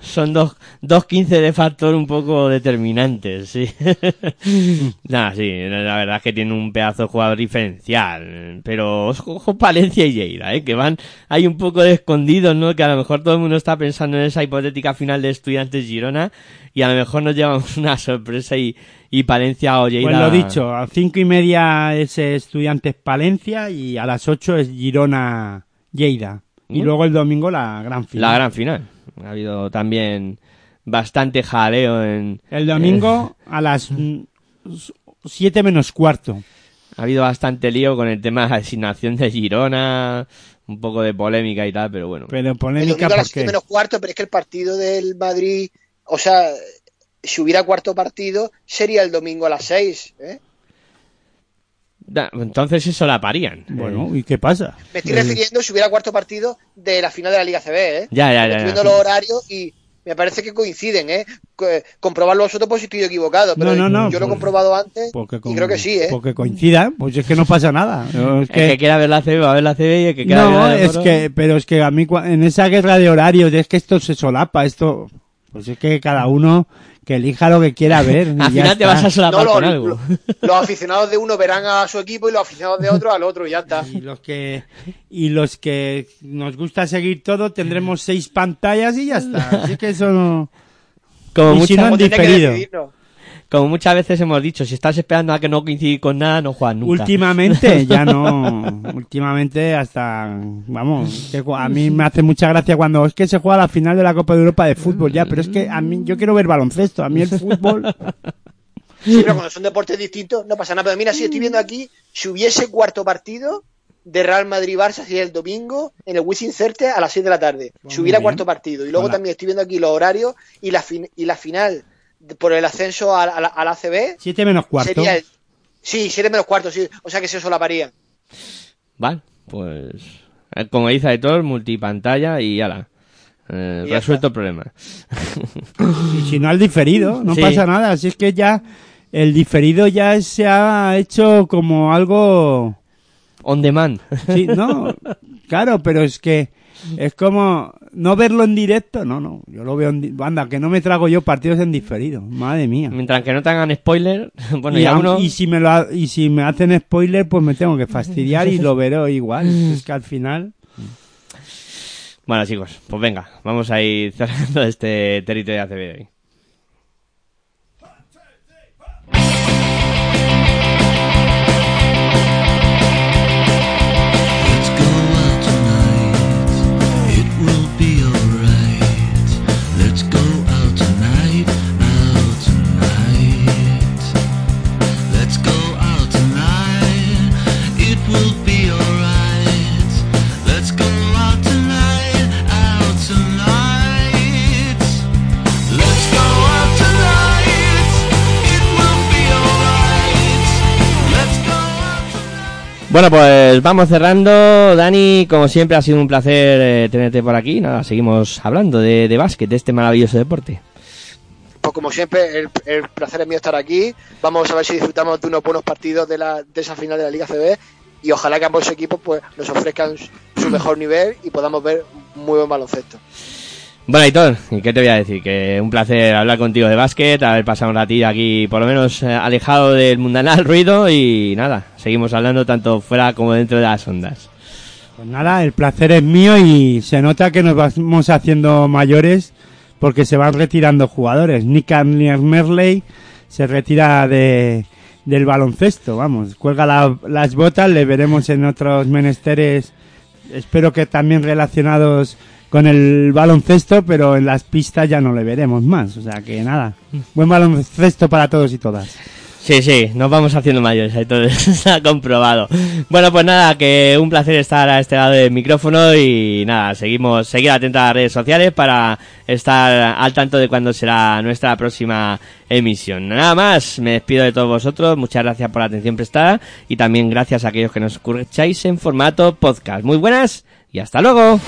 Son dos, dos quince de factor un poco determinantes, sí. Nada, sí, la verdad es que tiene un pedazo de jugador diferencial. Pero ojo, ojo Palencia y Lleida, eh, que van ahí un poco de escondidos, ¿no? Que a lo mejor todo el mundo está pensando en esa hipotética final de Estudiantes Girona y a lo mejor nos llevamos una sorpresa y, y Palencia o Lleida. Pues lo dicho, a cinco y media es Estudiantes Palencia y a las ocho es Girona Lleida. Y Bueno. luego el domingo la gran final. La gran final. Ha habido también bastante jaleo en, El domingo a las mm, siete menos cuarto. Ha habido bastante lío con el tema de la asignación de Girona, un poco de polémica y tal, pero bueno. Pero El polémica domingo a las 7 menos cuarto, pero es que el partido del Madrid, o sea, si hubiera cuarto partido, sería el domingo a las 6. ¿eh? Da- Entonces eso la parían. bueno, ¿y qué pasa? Me estoy Eh, refiriendo si hubiera cuarto partido de la final de la Liga CB. ¿eh? Ya, ya, ya, Estoy ya. viendo los horarios y me parece que coinciden. ¿eh? Co- Comprobarlo vosotros por si estoy equivocado, pero No, no, no, yo lo he pues- comprobado antes porque y creo que sí. ¿eh? Porque coincida, pues es que no pasa nada. Es El que que- quiera ver la CB va a ver la CB y el que quiera ver No, la de es que, pero es que a mí en esa guerra de horarios es que esto se solapa, esto, pues es que cada uno que elija lo que quiera ver. Al final te vas a solapar No, con lo- algo. lo- los aficionados de uno verán a su equipo y los aficionados de otro al otro y ya está. Y los que, y los que nos gusta seguir todo tendremos seis pantallas y ya está. Así que eso no... Como, Y si no, que diferido. Como muchas veces hemos dicho, si estás esperando a que no coincida con nada, no juegas nunca. Últimamente ya no, últimamente hasta, vamos, que a mí me hace mucha gracia cuando es que se juega la final de la Copa de Europa de fútbol ya, pero es que a mí yo quiero ver baloncesto, a mí el fútbol, Sí, pero cuando son deportes distintos no pasa nada. Pero mira, si estoy viendo aquí, si hubiese cuarto partido de Real Madrid-Barça sería el domingo en el Wizzing Center a las 6 de la tarde. Pues si hubiera cuarto partido. Y luego Hola. también estoy viendo aquí los horarios y la, fin- y la final por el ascenso a, a la, a la ACB siete menos cuarto. sería el... Sí, 7 menos cuarto, sí. O sea que se solaparía. Vale, pues eh, como dice Aitor, multipantalla y ala. Eh, Y ya resuelto el problema. Y si no al diferido, no Sí. pasa nada. Si es que ya el diferido ya se ha hecho como algo... On demand. Sí, no, claro, pero es que es como no verlo en directo, no, no, yo lo veo en di- anda, que no me trago yo partidos en diferido, madre mía. Mientras que no te hagan spoiler, bueno, y, ya uno... y si me lo y si me hacen spoiler, pues me tengo que fastidiar y lo veré igual. Es que al final Bueno, chicos, pues venga, vamos a ir cerrando este territorio ACB de hoy. Bueno, pues vamos cerrando. Dani, como siempre, ha sido un placer eh, tenerte por aquí. Nada, seguimos hablando de, de básquet, de este maravilloso deporte. Pues como siempre, el, el placer es mío estar aquí. Vamos a ver si disfrutamos de unos buenos partidos de, la, de esa final de la Liga CB y ojalá que ambos equipos pues nos ofrezcan su- mejor nivel y podamos ver muy buen baloncesto. Bueno, Aitor, ¿y qué te voy a decir? Que un placer hablar contigo de básquet, haber pasado un ratillo aquí, por lo menos eh, alejado del mundanal ruido y nada, seguimos hablando tanto fuera como dentro de las ondas. Pues nada, el placer es mío y se nota que nos vamos haciendo mayores porque se van retirando jugadores. Nick Merley se retira de, del baloncesto, vamos, cuelga la- las botas, le veremos en otros menesteres, espero que también relacionados con el baloncesto, pero en las pistas ya no le veremos más, o sea que nada, buen baloncesto para todos y todas. Sí, sí, nos vamos haciendo mayores, Aitor, está comprobado. Bueno, pues nada, que un placer estar a este lado del micrófono y nada, seguimos, seguir atentos a las redes sociales para estar al tanto de cuándo será nuestra próxima emisión. Nada más, me despido de todos vosotros, muchas gracias por la atención prestada y también gracias a aquellos que nos escucháis en formato podcast. Muy buenas y hasta luego.